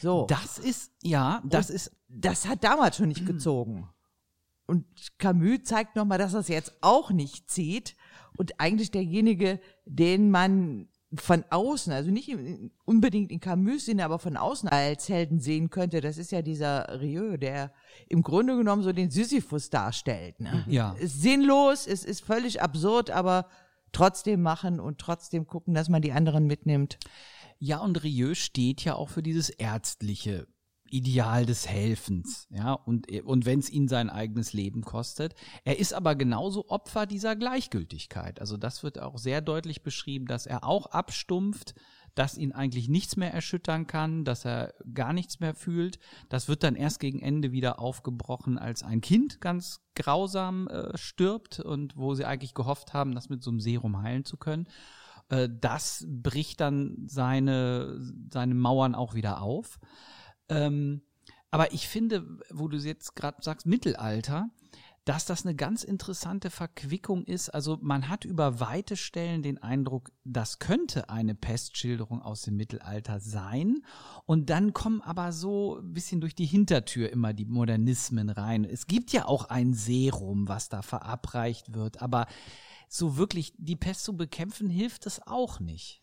So. Das ist, ja, das Und ist. Das hat damals schon nicht gezogen. Und Camus zeigt nochmal, dass das jetzt auch nicht zieht. Und eigentlich derjenige, den man von außen, also nicht unbedingt in Camus Sinne, aber von außen als Helden sehen könnte, das ist ja dieser Rieu, der im Grunde genommen so den Sisyphus darstellt. Ne? Ja. Ist sinnlos, es ist völlig absurd, aber trotzdem machen und trotzdem gucken, dass man die anderen mitnimmt. Ja, und Rieu steht ja auch für dieses ärztliche Ideal des Helfens, ja, und, und wenn es ihn sein eigenes Leben kostet. Er ist aber genauso Opfer dieser Gleichgültigkeit. Also das wird auch sehr deutlich beschrieben, dass er auch abstumpft, dass ihn eigentlich nichts mehr erschüttern kann, dass er gar nichts mehr fühlt. Das wird dann erst gegen Ende wieder aufgebrochen, als ein Kind ganz grausam äh, stirbt und wo sie eigentlich gehofft haben, das mit so einem Serum heilen zu können. Äh, das bricht dann seine, seine Mauern auch wieder auf. Ähm, aber ich finde, wo du jetzt gerade sagst, Mittelalter, dass das eine ganz interessante Verquickung ist. Also man hat über weite Stellen den Eindruck, das könnte eine Pestschilderung aus dem Mittelalter sein. Und dann kommen aber so ein bisschen durch die Hintertür immer die Modernismen rein. Es gibt ja auch ein Serum, was da verabreicht wird, aber so wirklich die Pest zu bekämpfen hilft es auch nicht.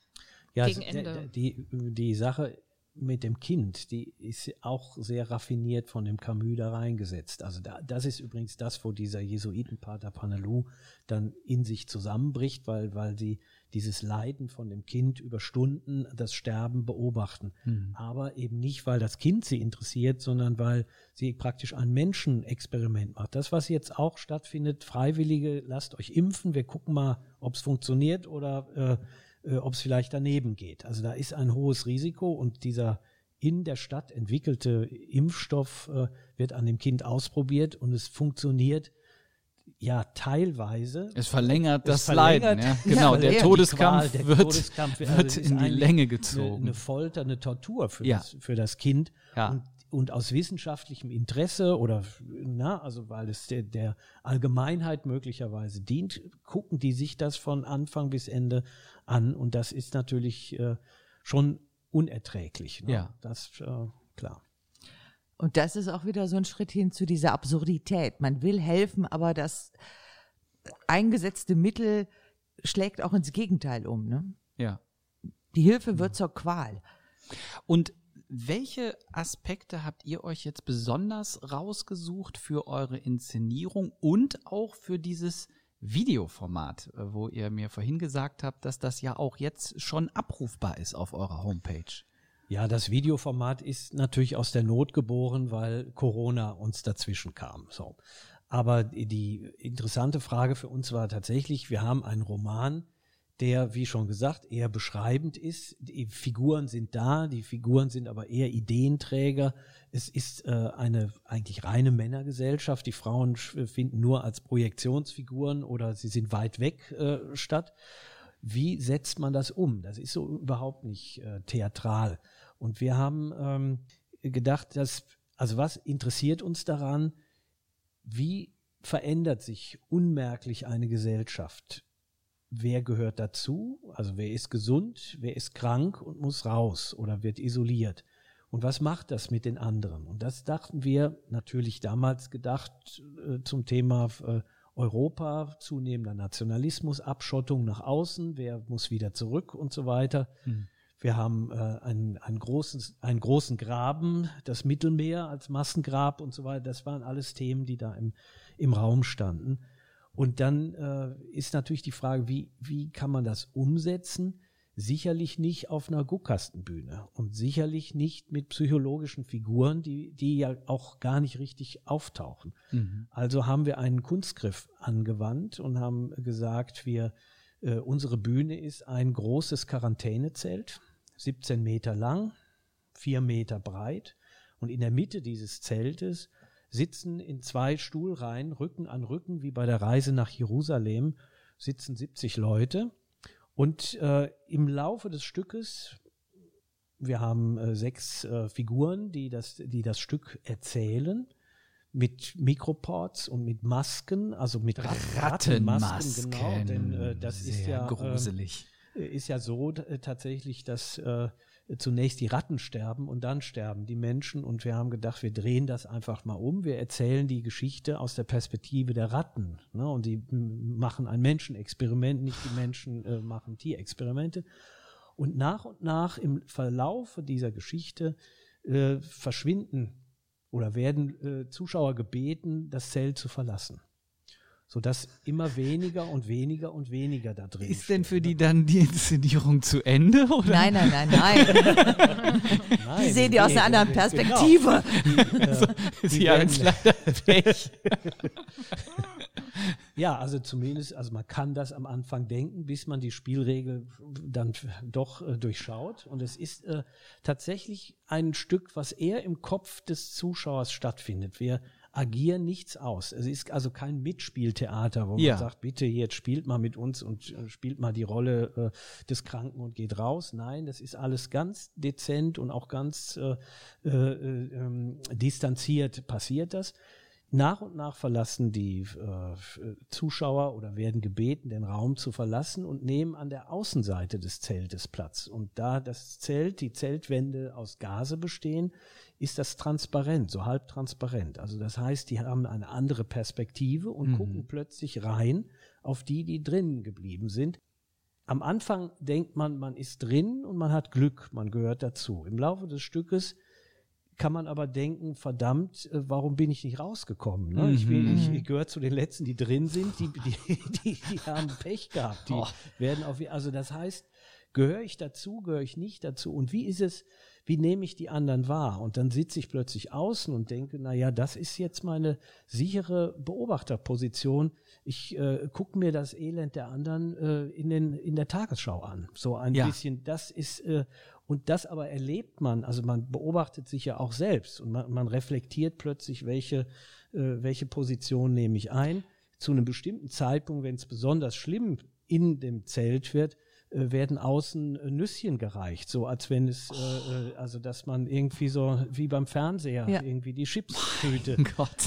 Ja, Gegen Ende. Die, die Sache mit dem Kind, die ist auch sehr raffiniert von dem Camus da reingesetzt. Also da, das ist übrigens das, wo dieser Jesuitenpater Panelou dann in sich zusammenbricht, weil, weil sie dieses Leiden von dem Kind über Stunden, das Sterben beobachten. Mhm. Aber eben nicht, weil das Kind sie interessiert, sondern weil sie praktisch ein Menschenexperiment macht. Das, was jetzt auch stattfindet, Freiwillige, lasst euch impfen, wir gucken mal, ob es funktioniert oder äh, äh, ob es vielleicht daneben geht. Also da ist ein hohes Risiko und dieser in der Stadt entwickelte Impfstoff äh, wird an dem Kind ausprobiert und es funktioniert ja teilweise. Es verlängert es das verlängert, Leiden, ja. Genau, der Todeskampf, Qual, der wird, Todeskampf wird also in die Länge gezogen. Eine, eine, Folter, eine Tortur für, ja. das, für das Kind. Ja. Und und aus wissenschaftlichem Interesse oder na, also weil es der, der Allgemeinheit möglicherweise dient, gucken die sich das von Anfang bis Ende an und das ist natürlich äh, schon unerträglich. Ne? Ja, das äh, klar. Und das ist auch wieder so ein Schritt hin zu dieser Absurdität. Man will helfen, aber das eingesetzte Mittel schlägt auch ins Gegenteil um. Ne? Ja. Die Hilfe wird zur Qual. Und welche Aspekte habt ihr euch jetzt besonders rausgesucht für eure Inszenierung und auch für dieses Videoformat, äh, wo ihr mir vorhin gesagt habt, dass das ja auch jetzt schon abrufbar ist auf eurer Homepage? Ja, das Videoformat ist natürlich aus der Not geboren, weil Corona uns dazwischen kam. So. Aber die interessante Frage für uns war tatsächlich, wir haben einen Roman, der, wie schon gesagt, eher beschreibend ist. Die Figuren sind da, die Figuren sind aber eher Ideenträger. Es ist äh, eine eigentlich reine Männergesellschaft. Die Frauen finden nur als Projektionsfiguren oder sie sind weit weg äh, statt. Wie setzt man das um? Das ist so überhaupt nicht äh, theatral. Und wir haben ähm, gedacht, dass, also was interessiert uns daran? Wie verändert sich unmerklich eine Gesellschaft? Wer gehört dazu, also wer ist gesund, wer ist krank und muss raus oder wird isoliert. Und was macht das mit den anderen? Und das dachten wir natürlich damals gedacht äh, zum Thema äh, Europa, zunehmender Nationalismus, Abschottung nach außen, wer muss wieder zurück und so weiter. Hm. Wir haben äh, einen, einen, großen, einen großen Graben, das Mittelmeer als Massengrab und so weiter. Das waren alles Themen, die da im, im Raum standen. Und dann äh, ist natürlich die Frage, wie, wie kann man das umsetzen? Sicherlich nicht auf einer Guckkastenbühne und sicherlich nicht mit psychologischen Figuren, die, die ja auch gar nicht richtig auftauchen. Mhm. Also haben wir einen Kunstgriff angewandt und haben gesagt, wir, äh, unsere Bühne ist ein großes Quarantänezelt, 17 Meter lang, 4 Meter breit. Und in der Mitte dieses Zeltes sitzen in zwei Stuhlreihen, Rücken an Rücken, wie bei der Reise nach Jerusalem, sitzen 70 Leute. Und äh, im Laufe des Stückes, wir haben äh, sechs äh, Figuren, die das, die das Stück erzählen, mit Mikroports und mit Masken, also mit Rattenmasken, genau, denn äh, das Sehr ist ja gruselig. Äh, ist ja so äh, tatsächlich, dass äh, zunächst die Ratten sterben und dann sterben die Menschen. Und wir haben gedacht, wir drehen das einfach mal um. Wir erzählen die Geschichte aus der Perspektive der Ratten. Ne? Und die machen ein Menschenexperiment, nicht die Menschen äh, machen Tierexperimente. Und nach und nach im Verlauf dieser Geschichte äh, verschwinden oder werden äh, Zuschauer gebeten, das Zelt zu verlassen sodass immer weniger und weniger und weniger da drin ist. Ist denn für die ne? dann die Inszenierung zu Ende? Oder? Nein, nein, nein, nein. nein die sehen die aus einer anderen Perspektive. Genau. Die, äh, die Sie haben leider Pech. ja, also zumindest, also man kann das am Anfang denken, bis man die Spielregel dann doch äh, durchschaut. Und es ist äh, tatsächlich ein Stück, was eher im Kopf des Zuschauers stattfindet. Wir agieren nichts aus. Es ist also kein Mitspieltheater, wo ja. man sagt, bitte jetzt spielt mal mit uns und äh, spielt mal die Rolle äh, des Kranken und geht raus. Nein, das ist alles ganz dezent und auch ganz äh, äh, ähm, distanziert passiert das. Nach und nach verlassen die äh, Zuschauer oder werden gebeten, den Raum zu verlassen und nehmen an der Außenseite des Zeltes Platz. Und da das Zelt, die Zeltwände aus Gase bestehen, ist das transparent, so halb transparent. Also das heißt, die haben eine andere Perspektive und mhm. gucken plötzlich rein auf die, die drinnen geblieben sind. Am Anfang denkt man, man ist drin und man hat Glück, man gehört dazu. Im Laufe des Stückes kann man aber denken, verdammt, äh, warum bin ich nicht rausgekommen? Ne? Ich, bin, ich, ich gehöre zu den Letzten, die drin sind, die, die, die, die haben Pech gehabt. Die oh. werden auf, also das heißt, gehöre ich dazu, gehöre ich nicht dazu? Und wie ist es, wie nehme ich die anderen wahr? Und dann sitze ich plötzlich außen und denke, na ja, das ist jetzt meine sichere Beobachterposition. Ich äh, gucke mir das Elend der anderen äh, in, den, in der Tagesschau an. So ein ja. bisschen, das ist, äh, und das aber erlebt man, also man beobachtet sich ja auch selbst und man, man reflektiert plötzlich, welche, äh, welche Position nehme ich ein. Zu einem bestimmten Zeitpunkt, wenn es besonders schlimm in dem Zelt wird, äh, werden außen äh, Nüsschen gereicht, so als wenn es, äh, äh, also dass man irgendwie so wie beim Fernseher ja. irgendwie die Chipstüte.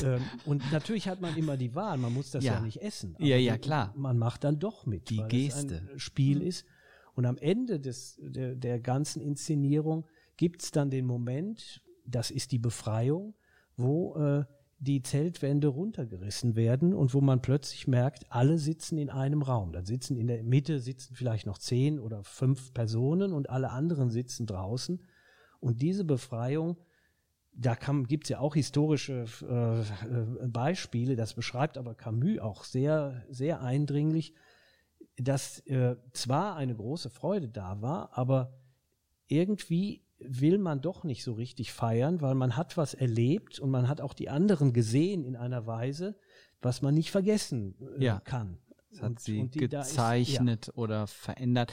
Ähm, und natürlich hat man immer die Wahl, man muss das ja, ja nicht essen. ja, ja, klar. Man macht dann doch mit, die weil Geste. Es ein Spiel mhm. ist. Und am Ende des, der, der ganzen Inszenierung gibt es dann den Moment, das ist die Befreiung, wo äh, die Zeltwände runtergerissen werden und wo man plötzlich merkt, alle sitzen in einem Raum. Da sitzen in der Mitte sitzen vielleicht noch zehn oder fünf Personen und alle anderen sitzen draußen. Und diese Befreiung, da gibt es ja auch historische äh, äh, Beispiele, das beschreibt aber Camus auch sehr, sehr eindringlich, dass äh, zwar eine große Freude da war, aber irgendwie will man doch nicht so richtig feiern, weil man hat was erlebt und man hat auch die anderen gesehen in einer Weise, was man nicht vergessen äh, ja. kann. Es hat und, sie und gezeichnet ist, ja. oder verändert.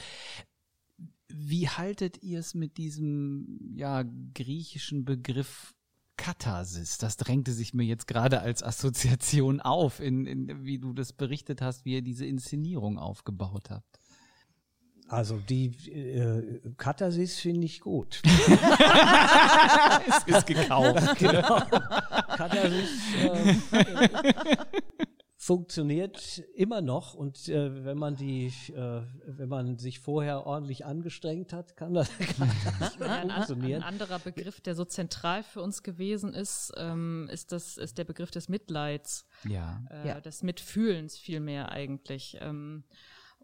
Wie haltet ihr es mit diesem ja griechischen Begriff Katharsis? Das drängte sich mir jetzt gerade als Assoziation auf, in, in, wie du das berichtet hast, wie ihr diese Inszenierung aufgebaut habt. Also die äh, Katharsis finde ich gut. es ist gekauft. genau. Katharsis äh, funktioniert immer noch und äh, wenn man die, äh, wenn man sich vorher ordentlich angestrengt hat, kann das, kann das ein, funktionieren. Ein anderer Begriff, der so zentral für uns gewesen ist, ähm, ist das ist der Begriff des Mitleids, ja, äh, ja. des Mitfühlens vielmehr eigentlich. Ähm,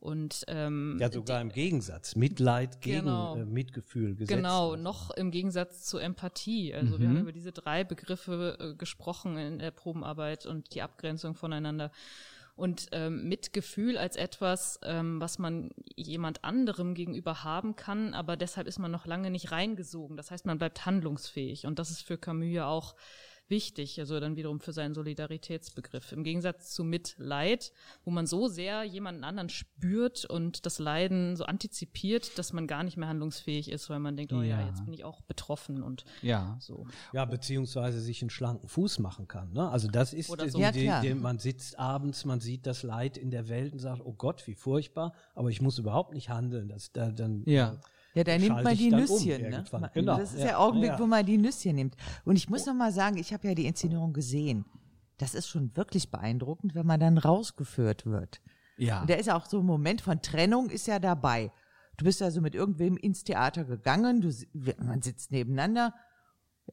und ähm, ja, sogar die, im Gegensatz. Mitleid gegen genau, äh, Mitgefühl gesetzt. Genau, noch im Gegensatz zu Empathie. Also mhm. wir haben über diese drei Begriffe äh, gesprochen in der Probenarbeit und die Abgrenzung voneinander. Und ähm, Mitgefühl als etwas, ähm, was man jemand anderem gegenüber haben kann, aber deshalb ist man noch lange nicht reingesogen. Das heißt, man bleibt handlungsfähig. Und das ist für Camus ja auch wichtig, also dann wiederum für seinen Solidaritätsbegriff. Im Gegensatz zu Mitleid, wo man so sehr jemanden anderen spürt und das Leiden so antizipiert, dass man gar nicht mehr handlungsfähig ist, weil man denkt, oh ja, ja jetzt bin ich auch betroffen und ja. so. Ja, beziehungsweise sich einen schlanken Fuß machen kann. Ne? Also das ist so. die, die, die, man sitzt abends, man sieht das Leid in der Welt und sagt, oh Gott, wie furchtbar, aber ich muss überhaupt nicht handeln. Das, da, dann, ja. Ja, da nimmt man die Nüsschen. Um ne? Genau. Das ist ja. der Augenblick, ja. wo man die Nüsschen nimmt. Und ich muss noch mal sagen, ich habe ja die Inszenierung gesehen. Das ist schon wirklich beeindruckend, wenn man dann rausgeführt wird. Ja. Und da ist ja auch so ein Moment von Trennung ist ja dabei. Du bist also mit irgendwem ins Theater gegangen, du, man sitzt nebeneinander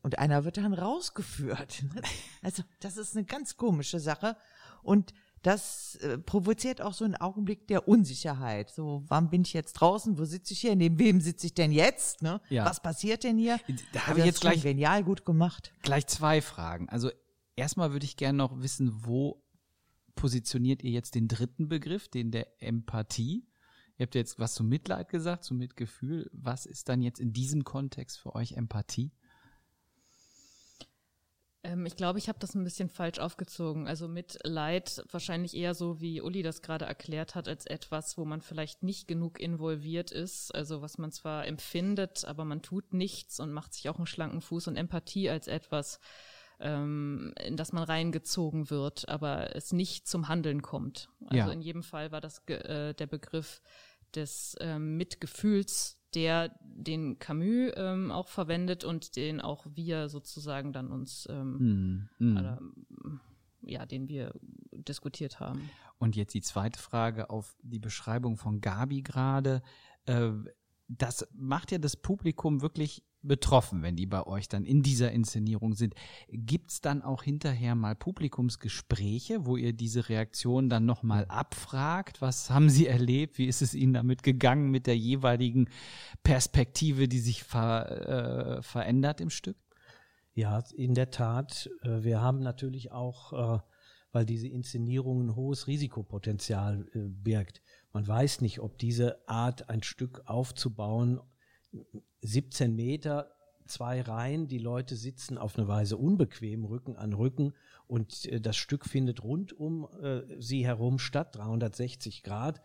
und einer wird dann rausgeführt. Also das ist eine ganz komische Sache. Und das äh, provoziert auch so einen Augenblick der Unsicherheit. So, wann bin ich jetzt draußen? Wo sitze ich hier? Neben wem sitze ich denn jetzt? Ne? Ja. Was passiert denn hier? Da habe also ich jetzt gleich genial gut gemacht. Gleich zwei Fragen. Also erstmal würde ich gerne noch wissen, wo positioniert ihr jetzt den dritten Begriff, den der Empathie? Ihr habt jetzt was zum Mitleid gesagt, zum Mitgefühl. Was ist dann jetzt in diesem Kontext für euch Empathie? Ähm, ich glaube, ich habe das ein bisschen falsch aufgezogen. Also mit Leid wahrscheinlich eher so, wie Uli das gerade erklärt hat, als etwas, wo man vielleicht nicht genug involviert ist. Also was man zwar empfindet, aber man tut nichts und macht sich auch einen schlanken Fuß und Empathie als etwas, ähm, in das man reingezogen wird, aber es nicht zum Handeln kommt. Also ja. in jedem Fall war das äh, der Begriff des ähm, Mitgefühls der den Camus ähm, auch verwendet und den auch wir sozusagen dann uns ähm, mm, mm. Oder, ja, den wir diskutiert haben. Und jetzt die zweite Frage auf die Beschreibung von Gabi gerade. Äh, das macht ja das Publikum wirklich betroffen, wenn die bei euch dann in dieser Inszenierung sind. Gibt's dann auch hinterher mal Publikumsgespräche, wo ihr diese Reaktion dann nochmal abfragt? Was haben sie erlebt? Wie ist es ihnen damit gegangen mit der jeweiligen Perspektive, die sich ver, äh, verändert im Stück? Ja, in der Tat. Äh, wir haben natürlich auch, äh, weil diese Inszenierung ein hohes Risikopotenzial äh, birgt. Man weiß nicht, ob diese Art, ein Stück aufzubauen, 17 Meter, zwei Reihen, die Leute sitzen auf eine Weise unbequem, Rücken an Rücken und äh, das Stück findet rund um äh, sie herum statt, 360 Grad,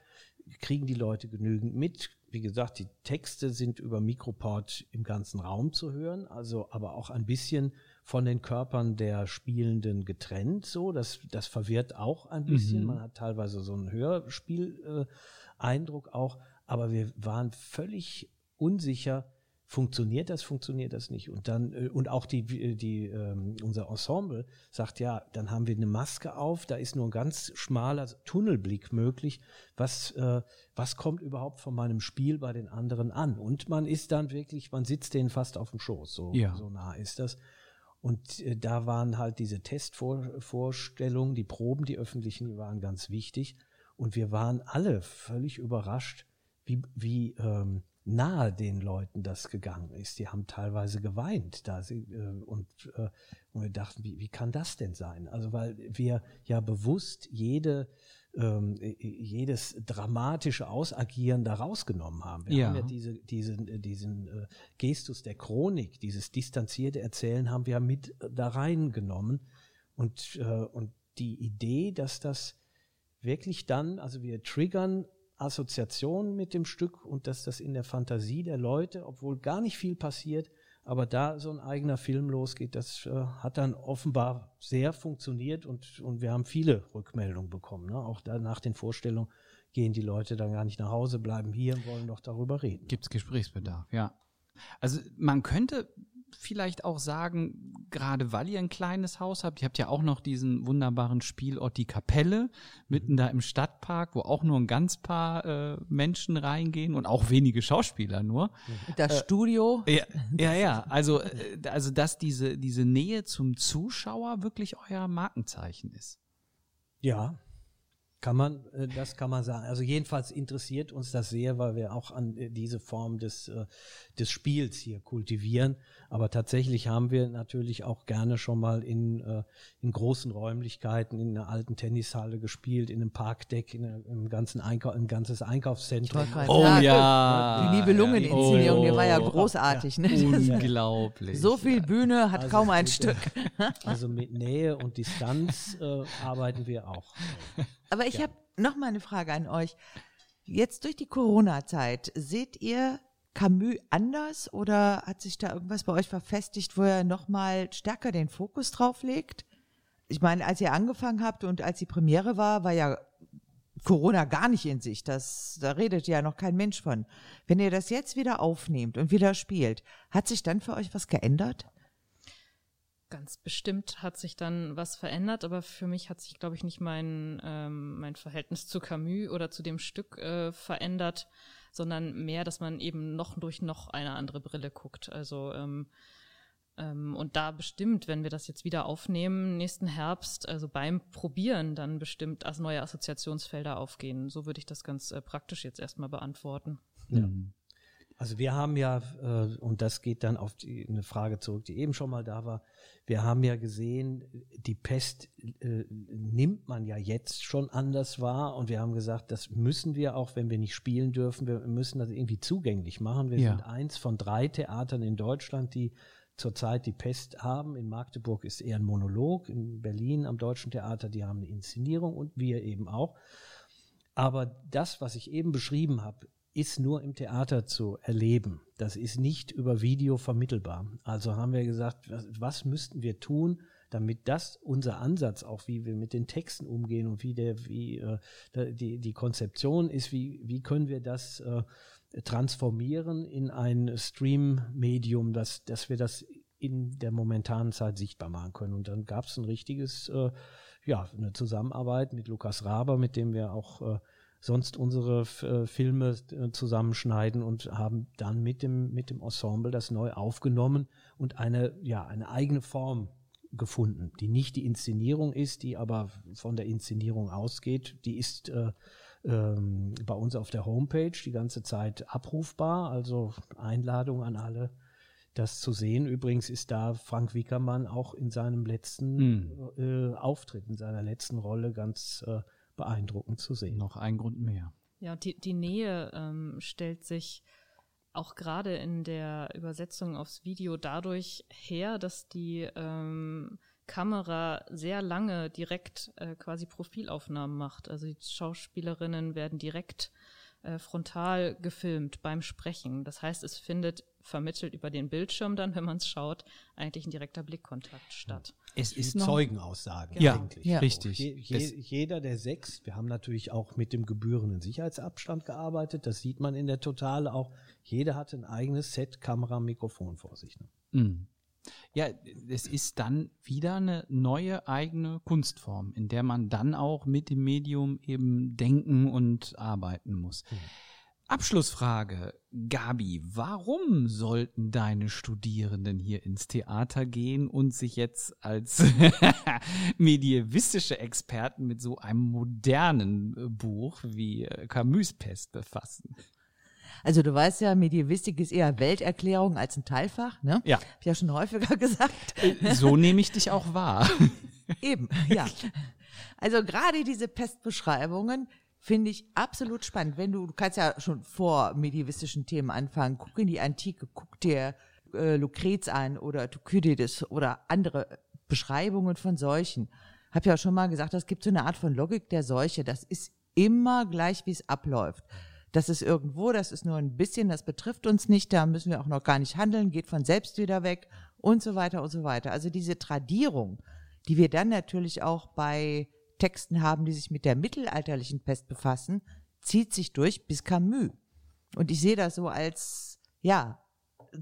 kriegen die Leute genügend mit. Wie gesagt, die Texte sind über Mikroport im ganzen Raum zu hören, also aber auch ein bisschen von den Körpern der Spielenden getrennt, so, das, das verwirrt auch ein bisschen. Mhm. Man hat teilweise so einen Hörspiel-Eindruck äh, auch, aber wir waren völlig unsicher, funktioniert das, funktioniert das nicht. Und dann, äh, und auch die, die, ähm, unser Ensemble sagt, ja, dann haben wir eine Maske auf, da ist nur ein ganz schmaler Tunnelblick möglich. Was, äh, was kommt überhaupt von meinem Spiel bei den anderen an? Und man ist dann wirklich, man sitzt denen fast auf dem Schoß, so, ja. so nah ist das. Und äh, da waren halt diese Testvorstellungen, die Proben, die öffentlichen, die waren ganz wichtig. Und wir waren alle völlig überrascht, wie, wie ähm, nahe den Leuten das gegangen ist. Die haben teilweise geweint da sie, äh, und, äh, und wir dachten, wie, wie kann das denn sein? Also weil wir ja bewusst jede ähm, jedes dramatische Ausagieren da rausgenommen haben. Wir ja. haben ja diese, diesen, diesen äh, Gestus der Chronik, dieses distanzierte Erzählen haben wir mit da reingenommen und, äh, und die Idee, dass das wirklich dann, also wir triggern Assoziationen mit dem Stück und dass das in der Fantasie der Leute, obwohl gar nicht viel passiert, aber da so ein eigener Film losgeht, das äh, hat dann offenbar sehr funktioniert und, und wir haben viele Rückmeldungen bekommen. Ne? Auch da nach den Vorstellungen gehen die Leute dann gar nicht nach Hause, bleiben hier und wollen doch darüber reden. Gibt es Gesprächsbedarf, ja. Also man könnte vielleicht auch sagen, gerade weil ihr ein kleines Haus habt, ihr habt ja auch noch diesen wunderbaren Spielort, die Kapelle, mitten da im Stadtpark, wo auch nur ein ganz paar äh, Menschen reingehen und auch wenige Schauspieler nur. Das äh, Studio. Ja, ja, ja. Also, äh, also dass diese, diese Nähe zum Zuschauer wirklich euer Markenzeichen ist. Ja, kann man, äh, das kann man sagen. Also jedenfalls interessiert uns das sehr, weil wir auch an äh, diese Form des, äh, des Spiels hier kultivieren. Aber tatsächlich haben wir natürlich auch gerne schon mal in, in großen Räumlichkeiten, in einer alten Tennishalle gespielt, in einem Parkdeck, in einem ganzen Einkauf, ein ganzes Einkaufszentrum. Oh ja. Die Nibelungeninszenierung, oh. die war ja großartig. Ne? Unglaublich. So viel Bühne hat also kaum ein Stück. Also mit Nähe und Distanz äh, arbeiten wir auch. Aber ich ja. habe noch mal eine Frage an euch. Jetzt durch die Corona-Zeit, seht ihr Camus anders oder hat sich da irgendwas bei euch verfestigt, wo er noch mal stärker den Fokus drauf legt? Ich meine, als ihr angefangen habt und als die Premiere war, war ja Corona gar nicht in sich. Das, da redet ja noch kein Mensch von. Wenn ihr das jetzt wieder aufnehmt und wieder spielt, hat sich dann für euch was geändert? Ganz bestimmt hat sich dann was verändert, aber für mich hat sich, glaube ich, nicht mein, ähm, mein Verhältnis zu Camus oder zu dem Stück äh, verändert, sondern mehr, dass man eben noch durch noch eine andere Brille guckt. Also ähm, ähm, und da bestimmt, wenn wir das jetzt wieder aufnehmen, nächsten Herbst, also beim Probieren dann bestimmt als neue Assoziationsfelder aufgehen. So würde ich das ganz äh, praktisch jetzt erstmal beantworten. Ja. Mhm. Also wir haben ja, äh, und das geht dann auf die, eine Frage zurück, die eben schon mal da war, wir haben ja gesehen, die Pest äh, nimmt man ja jetzt schon anders wahr und wir haben gesagt, das müssen wir auch, wenn wir nicht spielen dürfen, wir müssen das irgendwie zugänglich machen. Wir ja. sind eins von drei Theatern in Deutschland, die zurzeit die Pest haben. In Magdeburg ist eher ein Monolog, in Berlin am Deutschen Theater, die haben eine Inszenierung und wir eben auch. Aber das, was ich eben beschrieben habe, ist nur im Theater zu erleben. Das ist nicht über Video vermittelbar. Also haben wir gesagt, was, was müssten wir tun, damit das unser Ansatz auch, wie wir mit den Texten umgehen und wie der, wie äh, die, die Konzeption ist, wie, wie können wir das äh, transformieren in ein Stream-Medium, dass, dass wir das in der momentanen Zeit sichtbar machen können. Und dann gab es ein richtiges, äh, ja, eine Zusammenarbeit mit Lukas Raber, mit dem wir auch äh, sonst unsere äh, Filme äh, zusammenschneiden und haben dann mit dem, mit dem Ensemble das neu aufgenommen und eine, ja, eine eigene Form gefunden, die nicht die Inszenierung ist, die aber von der Inszenierung ausgeht. Die ist äh, ähm, bei uns auf der Homepage die ganze Zeit abrufbar, also Einladung an alle, das zu sehen. Übrigens ist da Frank Wickermann auch in seinem letzten mm. äh, Auftritt, in seiner letzten Rolle ganz äh, beeindruckend zu sehen. Noch ein Grund mehr. Ja, und die, die Nähe ähm, stellt sich auch gerade in der Übersetzung aufs Video dadurch her, dass die ähm, Kamera sehr lange direkt äh, quasi Profilaufnahmen macht. Also die Schauspielerinnen werden direkt äh, frontal gefilmt beim Sprechen. Das heißt, es findet vermittelt über den Bildschirm dann, wenn man es schaut, eigentlich ein direkter Blickkontakt statt. Es ist Zeugenaussagen ja, eigentlich. Ja, richtig. Je, je, jeder der sechs, wir haben natürlich auch mit dem gebührenden Sicherheitsabstand gearbeitet, das sieht man in der Totale auch. Jeder hat ein eigenes Set, Kamera, Mikrofon vor sich. Ne? Mhm. Ja, es ist dann wieder eine neue eigene Kunstform, in der man dann auch mit dem Medium eben denken und arbeiten muss. Mhm. Abschlussfrage, Gabi, warum sollten deine Studierenden hier ins Theater gehen und sich jetzt als medievistische Experten mit so einem modernen äh, Buch wie äh, Camus Pest befassen? Also du weißt ja, Medievistik ist eher Welterklärung als ein Teilfach, ne? Ja. Hab ich ja schon häufiger gesagt. Äh, so nehme ich dich auch wahr. Eben, ja. Also gerade diese Pestbeschreibungen finde ich absolut spannend. Wenn du, du kannst ja schon vor medievistischen Themen anfangen, guck in die Antike, guck dir äh, Lucrez an oder Thukydides oder andere Beschreibungen von Seuchen. habe ja schon mal gesagt, es gibt so eine Art von Logik der Seuche. Das ist immer gleich, wie es abläuft. Das ist irgendwo, das ist nur ein bisschen, das betrifft uns nicht, da müssen wir auch noch gar nicht handeln, geht von selbst wieder weg und so weiter und so weiter. Also diese Tradierung, die wir dann natürlich auch bei Texten haben, die sich mit der mittelalterlichen Pest befassen, zieht sich durch bis Camus. Und ich sehe das so als, ja,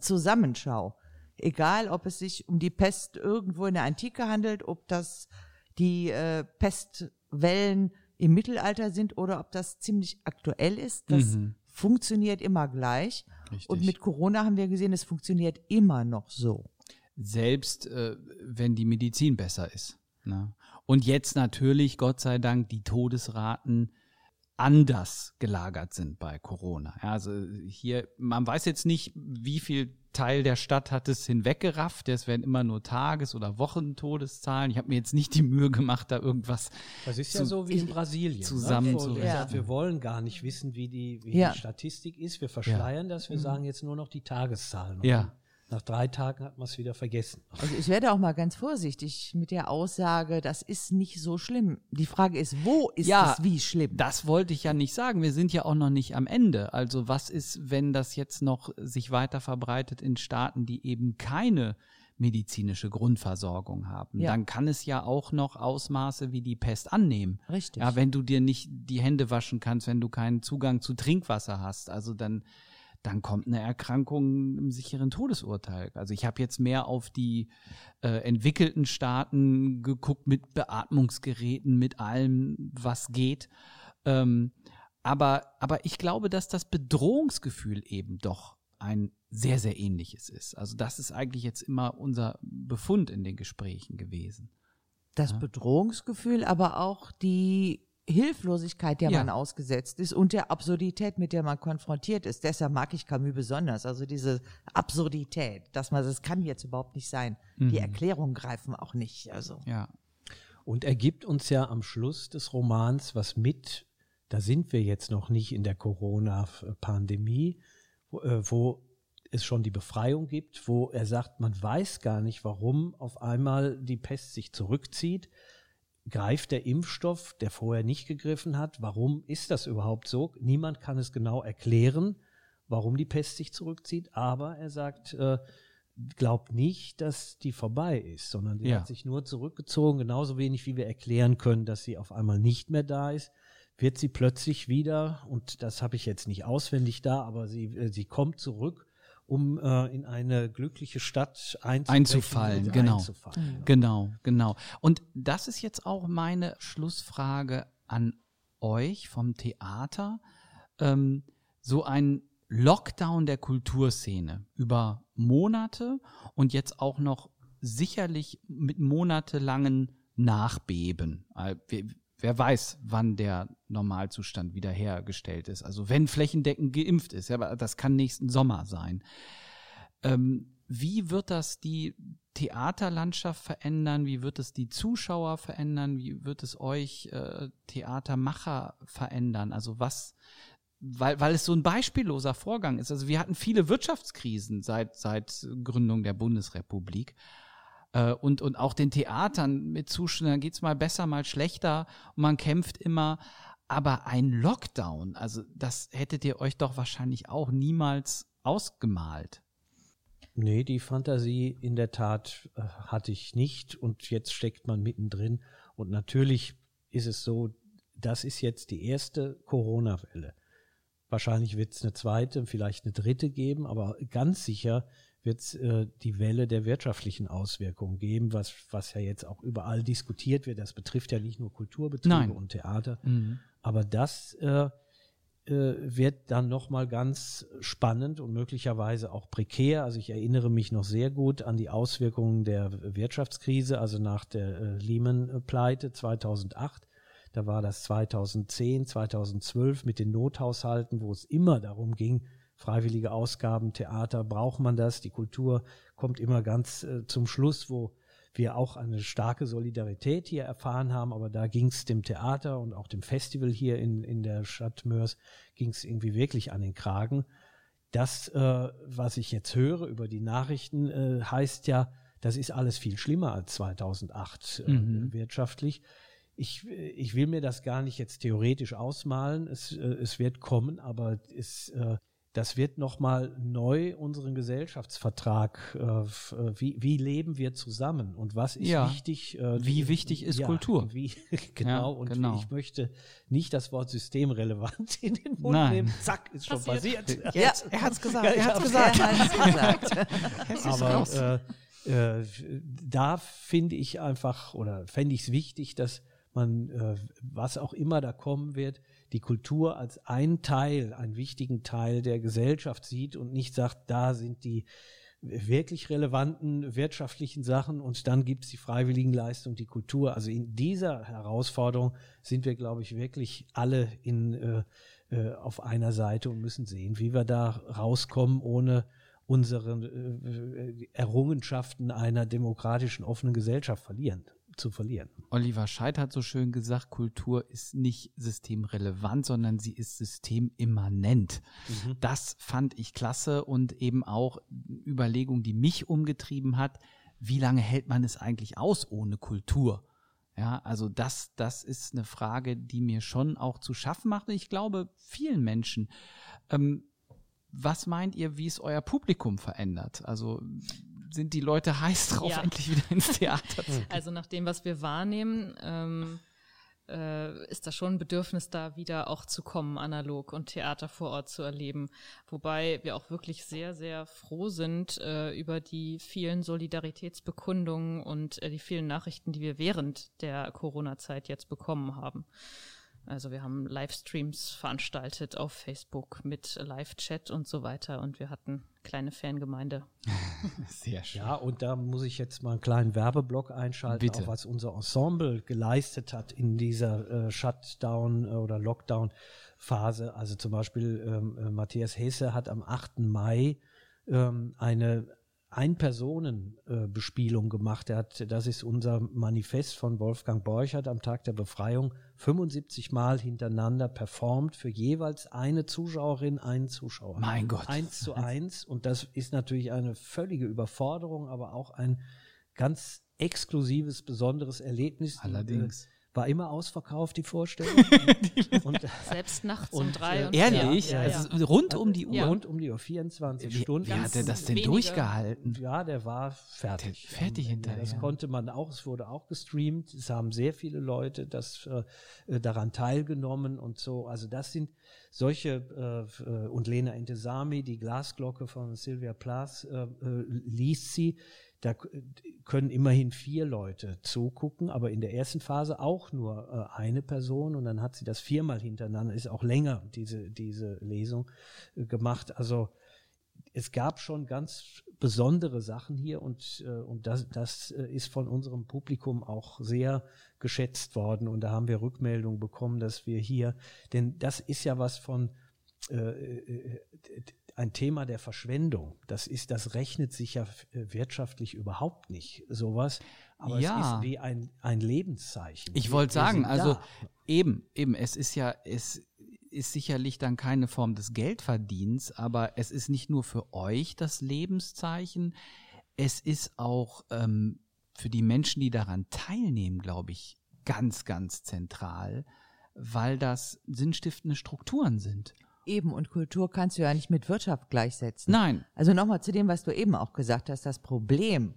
Zusammenschau. Egal, ob es sich um die Pest irgendwo in der Antike handelt, ob das die äh, Pestwellen im Mittelalter sind oder ob das ziemlich aktuell ist. Das mhm. funktioniert immer gleich. Richtig. Und mit Corona haben wir gesehen, es funktioniert immer noch so. Selbst äh, wenn die Medizin besser ist. Ne? Und jetzt natürlich, Gott sei Dank, die Todesraten anders gelagert sind bei Corona. Ja, also hier, man weiß jetzt nicht, wie viel Teil der Stadt hat es hinweggerafft. Es werden immer nur Tages- oder Wochentodeszahlen. Ich habe mir jetzt nicht die Mühe gemacht, da irgendwas. Das ist ja so wie in Brasilien. Zusammen ne? zu ja. Wir wollen gar nicht wissen, wie die, wie ja. die Statistik ist. Wir verschleiern ja. das. Wir mhm. sagen jetzt nur noch die Tageszahlen. Ja. Nach drei Tagen hat man es wieder vergessen. Also ich werde auch mal ganz vorsichtig mit der Aussage, das ist nicht so schlimm. Die Frage ist, wo ist ja, es wie schlimm? Das wollte ich ja nicht sagen. Wir sind ja auch noch nicht am Ende. Also was ist, wenn das jetzt noch sich weiter verbreitet in Staaten, die eben keine medizinische Grundversorgung haben. Ja. Dann kann es ja auch noch Ausmaße wie die Pest annehmen. Richtig. Ja, wenn du dir nicht die Hände waschen kannst, wenn du keinen Zugang zu Trinkwasser hast. Also dann dann kommt eine Erkrankung im sicheren Todesurteil. Also ich habe jetzt mehr auf die äh, entwickelten Staaten geguckt mit Beatmungsgeräten, mit allem, was geht. Ähm, aber, aber ich glaube, dass das Bedrohungsgefühl eben doch ein sehr, sehr ähnliches ist. Also das ist eigentlich jetzt immer unser Befund in den Gesprächen gewesen. Das ja? Bedrohungsgefühl, aber auch die Hilflosigkeit, der ja. man ausgesetzt ist und der Absurdität, mit der man konfrontiert ist. Deshalb mag ich Camus besonders. Also diese Absurdität, dass man, das kann jetzt überhaupt nicht sein. Mhm. Die Erklärungen greifen auch nicht. Also. Ja. Und er gibt uns ja am Schluss des Romans was mit. Da sind wir jetzt noch nicht in der Corona-Pandemie, wo, äh, wo es schon die Befreiung gibt, wo er sagt, man weiß gar nicht, warum auf einmal die Pest sich zurückzieht greift der Impfstoff, der vorher nicht gegriffen hat. Warum ist das überhaupt so? Niemand kann es genau erklären, warum die Pest sich zurückzieht, aber er sagt, äh, glaubt nicht, dass die vorbei ist, sondern die ja. hat sich nur zurückgezogen, genauso wenig wie wir erklären können, dass sie auf einmal nicht mehr da ist, wird sie plötzlich wieder, und das habe ich jetzt nicht auswendig da, aber sie, äh, sie kommt zurück um äh, in eine glückliche Stadt einzufallen. Genau. Einzufallen. Genau, genau. Und das ist jetzt auch meine Schlussfrage an euch vom Theater. Ähm, so ein Lockdown der Kulturszene über Monate und jetzt auch noch sicherlich mit monatelangen Nachbeben. Äh, wir, wer weiß, wann der Normalzustand wiederhergestellt ist. Also wenn flächendeckend geimpft ist, ja, das kann nächsten Sommer sein. Ähm, wie wird das die Theaterlandschaft verändern? Wie wird es die Zuschauer verändern? Wie wird es euch äh, Theatermacher verändern? Also was, weil, weil es so ein beispielloser Vorgang ist. Also wir hatten viele Wirtschaftskrisen seit, seit Gründung der Bundesrepublik äh, und, und auch den Theatern mit Zuschauern geht es mal besser, mal schlechter und man kämpft immer. Aber ein Lockdown, also das hättet ihr euch doch wahrscheinlich auch niemals ausgemalt. Nee, die Fantasie in der Tat äh, hatte ich nicht und jetzt steckt man mittendrin. Und natürlich ist es so, das ist jetzt die erste Corona-Welle. Wahrscheinlich wird es eine zweite, vielleicht eine dritte geben, aber ganz sicher wird es äh, die Welle der wirtschaftlichen Auswirkungen geben, was, was ja jetzt auch überall diskutiert wird. Das betrifft ja nicht nur Kulturbetriebe Nein. und Theater, mhm. aber das äh, äh, wird dann nochmal ganz spannend und möglicherweise auch prekär. Also ich erinnere mich noch sehr gut an die Auswirkungen der Wirtschaftskrise, also nach der äh, Lehman-Pleite 2008. Da war das 2010, 2012 mit den Nothaushalten, wo es immer darum ging, freiwillige Ausgaben, Theater, braucht man das? Die Kultur kommt immer ganz äh, zum Schluss, wo wir auch eine starke Solidarität hier erfahren haben, aber da ging es dem Theater und auch dem Festival hier in, in der Stadt Mörs, ging es irgendwie wirklich an den Kragen. Das, äh, was ich jetzt höre über die Nachrichten, äh, heißt ja, Das ist alles viel schlimmer als 2008 äh, Mhm. wirtschaftlich. Ich, ich will mir das gar nicht jetzt theoretisch ausmalen. Es, äh, es wird kommen, aber es, äh, das wird nochmal neu unseren Gesellschaftsvertrag, äh, äh, wie, wie leben wir zusammen und was ist Ja. wichtig? Äh, Wie wichtig ist Kultur? Wie, genau, Ja, und genau. ich möchte nicht das Wort systemrelevant in den Mund Nein. nehmen. Zack, ist schon Passiert. passiert. Ja, er hat's gesagt, Ja, er ich hat's gesagt. Er hat's gesagt. Aber äh, äh, da finde ich einfach oder fände ich es wichtig, dass man, äh, was auch immer da kommen wird, die Kultur als einen Teil, einen wichtigen Teil der Gesellschaft sieht und nicht sagt, da sind die wirklich relevanten wirtschaftlichen Sachen und dann gibt es die Freiwilligenleistung, die Kultur. Also in dieser Herausforderung sind wir, glaube ich, wirklich alle in, äh, äh, auf einer Seite und müssen sehen, wie wir da rauskommen, ohne unsere äh, Errungenschaften einer demokratischen, offenen Gesellschaft verlieren, zu verlieren. Oliver Scheidt hat so schön gesagt, Kultur ist nicht systemrelevant, sondern sie ist systemimmanent. Das fand ich klasse und eben auch Überlegung, die mich umgetrieben hat, wie lange hält man es eigentlich aus ohne Kultur? Ja, also das, das ist eine Frage, die mir schon auch zu schaffen macht. Und ich glaube, vielen Menschen. Ähm, was meint ihr, wie es euer Publikum verändert? Also sind die Leute heiß drauf, Ja. endlich wieder ins Theater zu Also nach dem, was wir wahrnehmen, ähm, äh, ist da schon ein Bedürfnis da, wieder auch zu kommen, analog und Theater vor Ort zu erleben. Wobei wir auch wirklich sehr, sehr froh sind äh, über die vielen Solidaritätsbekundungen und äh, die vielen Nachrichten, die wir während der Corona-Zeit jetzt bekommen haben. Also wir haben Livestreams veranstaltet auf Facebook mit Live-Chat und so weiter und wir hatten kleine Fangemeinde. Sehr schön. Ja, und da muss ich jetzt mal einen kleinen Werbeblock einschalten, Bitte. auch was unser Ensemble geleistet hat in dieser äh, Shutdown- äh, oder Lockdown-Phase. Also zum Beispiel ähm, äh, Matthias Hesse hat am 8. Mai ähm, eine Ein-Personen-Bespielung gemacht. Er hat, das ist unser Manifest von Wolfgang Borchert am Tag der Befreiung, 75 Mal hintereinander performt für jeweils eine Zuschauerin, einen Zuschauer. Mein Gott. Eins zu eins. Und das ist natürlich eine völlige Überforderung, aber auch ein ganz exklusives, besonderes Erlebnis. Die, Allerdings. War immer ausverkauft, die Vorstellung. und, Selbst nachts Und, um drei äh, und Ehrlich? Ja, ja, Also rund um die Uhr. Ja. rund um die Uhr 24 Wie, Stunden. wie hat er das denn wenige. durchgehalten? Ja, der war fertig. Der fertig Ende. hinterher. Das konnte man auch, es wurde auch gestreamt. Es haben sehr viele Leute das äh, daran teilgenommen und so. Also das sind solche äh, äh, und Lena Intesami, die Glasglocke von Sylvia Plath, äh, äh, liest sie. Da können immerhin vier Leute zugucken, aber in der ersten Phase auch nur äh, eine Person und dann hat sie das viermal hintereinander, ist auch länger, diese, diese Lesung äh, gemacht. Also es gab schon ganz besondere Sachen hier und, äh, und das, das äh, ist von unserem Publikum auch sehr geschätzt worden und da haben wir Rückmeldungen bekommen, dass wir hier, denn das ist ja was von äh, äh, ein Thema der Verschwendung. Das ist, das rechnet sich ja äh, wirtschaftlich überhaupt nicht, sowas. Aber Ja. es ist wie ein, ein Lebenszeichen. Ich wollte sagen, also da. eben, eben, es ist ja, es ist sicherlich dann keine Form des Geldverdienens, aber es ist nicht nur für euch das Lebenszeichen, es ist auch ähm, für die Menschen, die daran teilnehmen, glaube ich, ganz, ganz zentral, weil das sinnstiftende Strukturen sind. Eben, und Kultur kannst du ja nicht mit Wirtschaft gleichsetzen. Nein, Also nochmal zu dem, was du eben auch gesagt hast, das Problem,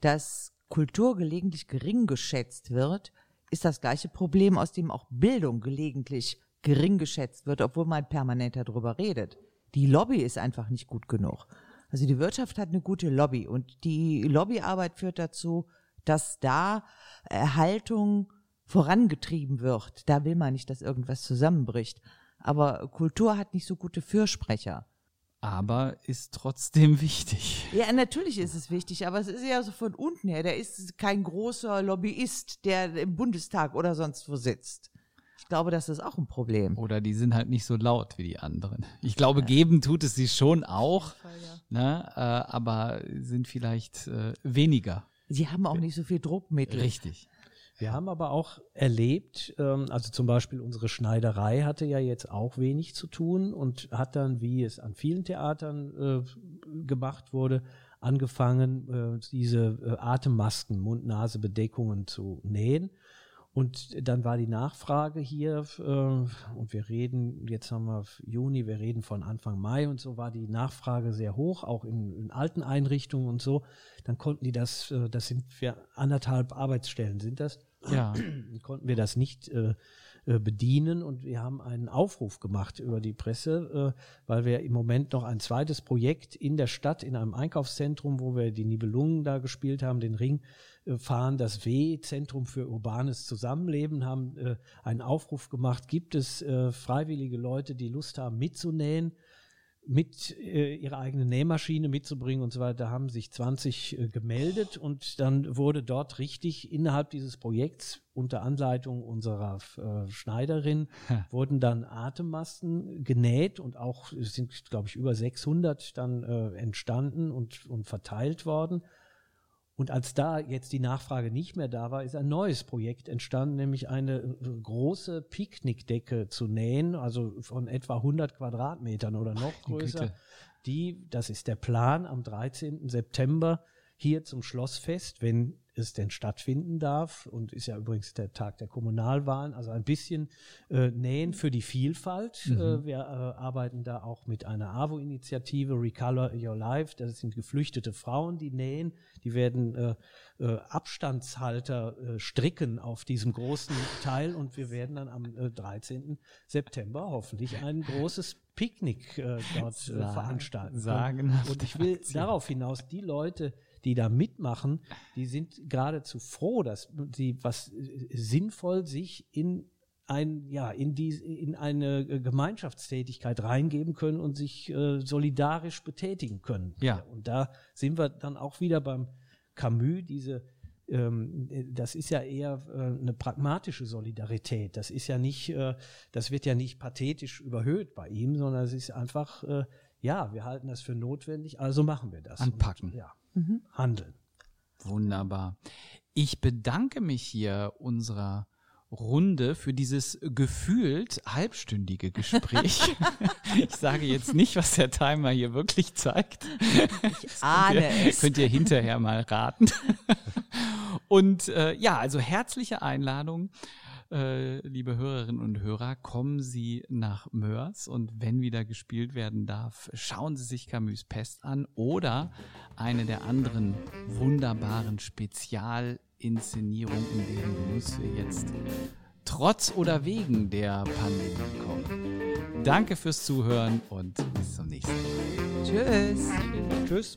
dass Kultur gelegentlich gering geschätzt wird, ist das gleiche Problem, aus dem auch Bildung gelegentlich gering geschätzt wird, obwohl man permanent darüber redet. Die Lobby ist einfach nicht gut genug. Also die Wirtschaft hat eine gute Lobby und die Lobbyarbeit führt dazu, dass da Erhaltung vorangetrieben wird. Da will man nicht, dass irgendwas zusammenbricht. Aber Kultur hat nicht so gute Fürsprecher. aber ist trotzdem wichtig. Ja, natürlich ist es wichtig, aber es ist ja so von unten her. Der ist kein großer Lobbyist, der im Bundestag oder sonst wo sitzt. Ich glaube, das ist auch ein Problem. Oder die sind halt nicht so laut wie die anderen. Ich glaube, geben tut es sie schon auch, Fall, ja. ne, äh, aber sind vielleicht äh, weniger. Sie haben auch nicht so viel Druckmittel. Richtig. Wir haben aber auch erlebt, ähm, also zum Beispiel unsere Schneiderei hatte ja jetzt auch wenig zu tun und hat dann, wie es an vielen Theatern äh, gemacht wurde, angefangen, äh, diese äh, Atemmasken, Mund-Nase-Bedeckungen zu nähen. Und dann war die Nachfrage hier, und wir reden, jetzt haben wir Juni, wir reden von Anfang Mai und so, war die Nachfrage sehr hoch, auch in, in alten Einrichtungen und so. Dann konnten die das, äh, das sind wir anderthalb Arbeitsstellen, sind das? Ja. konnten wir das nicht äh, äh, bedienen und wir haben einen Aufruf gemacht über die Presse, äh, weil wir im Moment noch ein zweites Projekt in der Stadt, in einem Einkaufszentrum, wo wir die Nibelungen da gespielt haben, den Ring äh, fahren, das W, Zentrum für urbanes Zusammenleben, haben einen Aufruf gemacht, gibt es freiwillige Leute, die Lust haben mitzunähen mit äh, ihrer eigenen Nähmaschine mitzubringen und so weiter, haben sich 20 äh, gemeldet und dann wurde dort richtig innerhalb dieses Projekts unter Anleitung unserer äh, Schneiderin ha. wurden dann Atemmasten genäht und auch es sind glaube ich über 600 dann äh, entstanden und und verteilt worden und als da jetzt die Nachfrage nicht mehr da war, ist ein neues Projekt entstanden, nämlich eine äh, große Picknickdecke zu nähen, also von etwa 100 Quadratmetern oder noch größer. Die, das ist der Plan, am 13. September hier zum Schlossfest, wenn es denn stattfinden darf und ist ja übrigens der Tag der Kommunalwahlen, also ein bisschen äh, Nähen für die Vielfalt. Mhm. Äh, wir äh, arbeiten da auch mit einer AWO-Initiative, Recolor Your Life, das sind geflüchtete Frauen, die nähen, die werden äh, äh, Abstandshalter äh, stricken auf diesem großen Teil und wir werden dann am äh, 13. September hoffentlich ein großes Picknick äh, dort äh, veranstalten. Sagen. Und ich will darauf hinaus, die Leute, die da mitmachen, die sind geradezu froh, dass sie was äh, sinnvoll sich in ein, ja, in die, in eine äh, Gemeinschaftstätigkeit reingeben können und sich äh, solidarisch betätigen können. Ja. Und da sind wir dann auch wieder beim Camus, diese, ähm, das ist ja eher äh, eine pragmatische Solidarität. Das ist ja nicht, äh, das wird ja nicht pathetisch überhöht bei ihm, sondern es ist einfach, äh, ja, wir halten das für notwendig, also machen wir das. Anpacken. Und, ja mhm. handeln. Wunderbar. Ich bedanke mich hier unserer Runde für dieses gefühlt halbstündige Gespräch. ich sage jetzt nicht, was der Timer hier wirklich zeigt. Ich ahne könnt ihr, es. Könnt ihr hinterher mal raten. Und äh, ja, also herzliche Einladung äh, liebe Hörerinnen und Hörer, kommen Sie nach Mörs und wenn wieder gespielt werden darf, schauen Sie sich Camus Pest an oder eine der anderen wunderbaren Spezialinszenierungen, in deren Genuss wir jetzt trotz oder wegen der Pandemie kommen. Danke fürs Zuhören und bis zum nächsten Mal. Tschüss. Tschüss.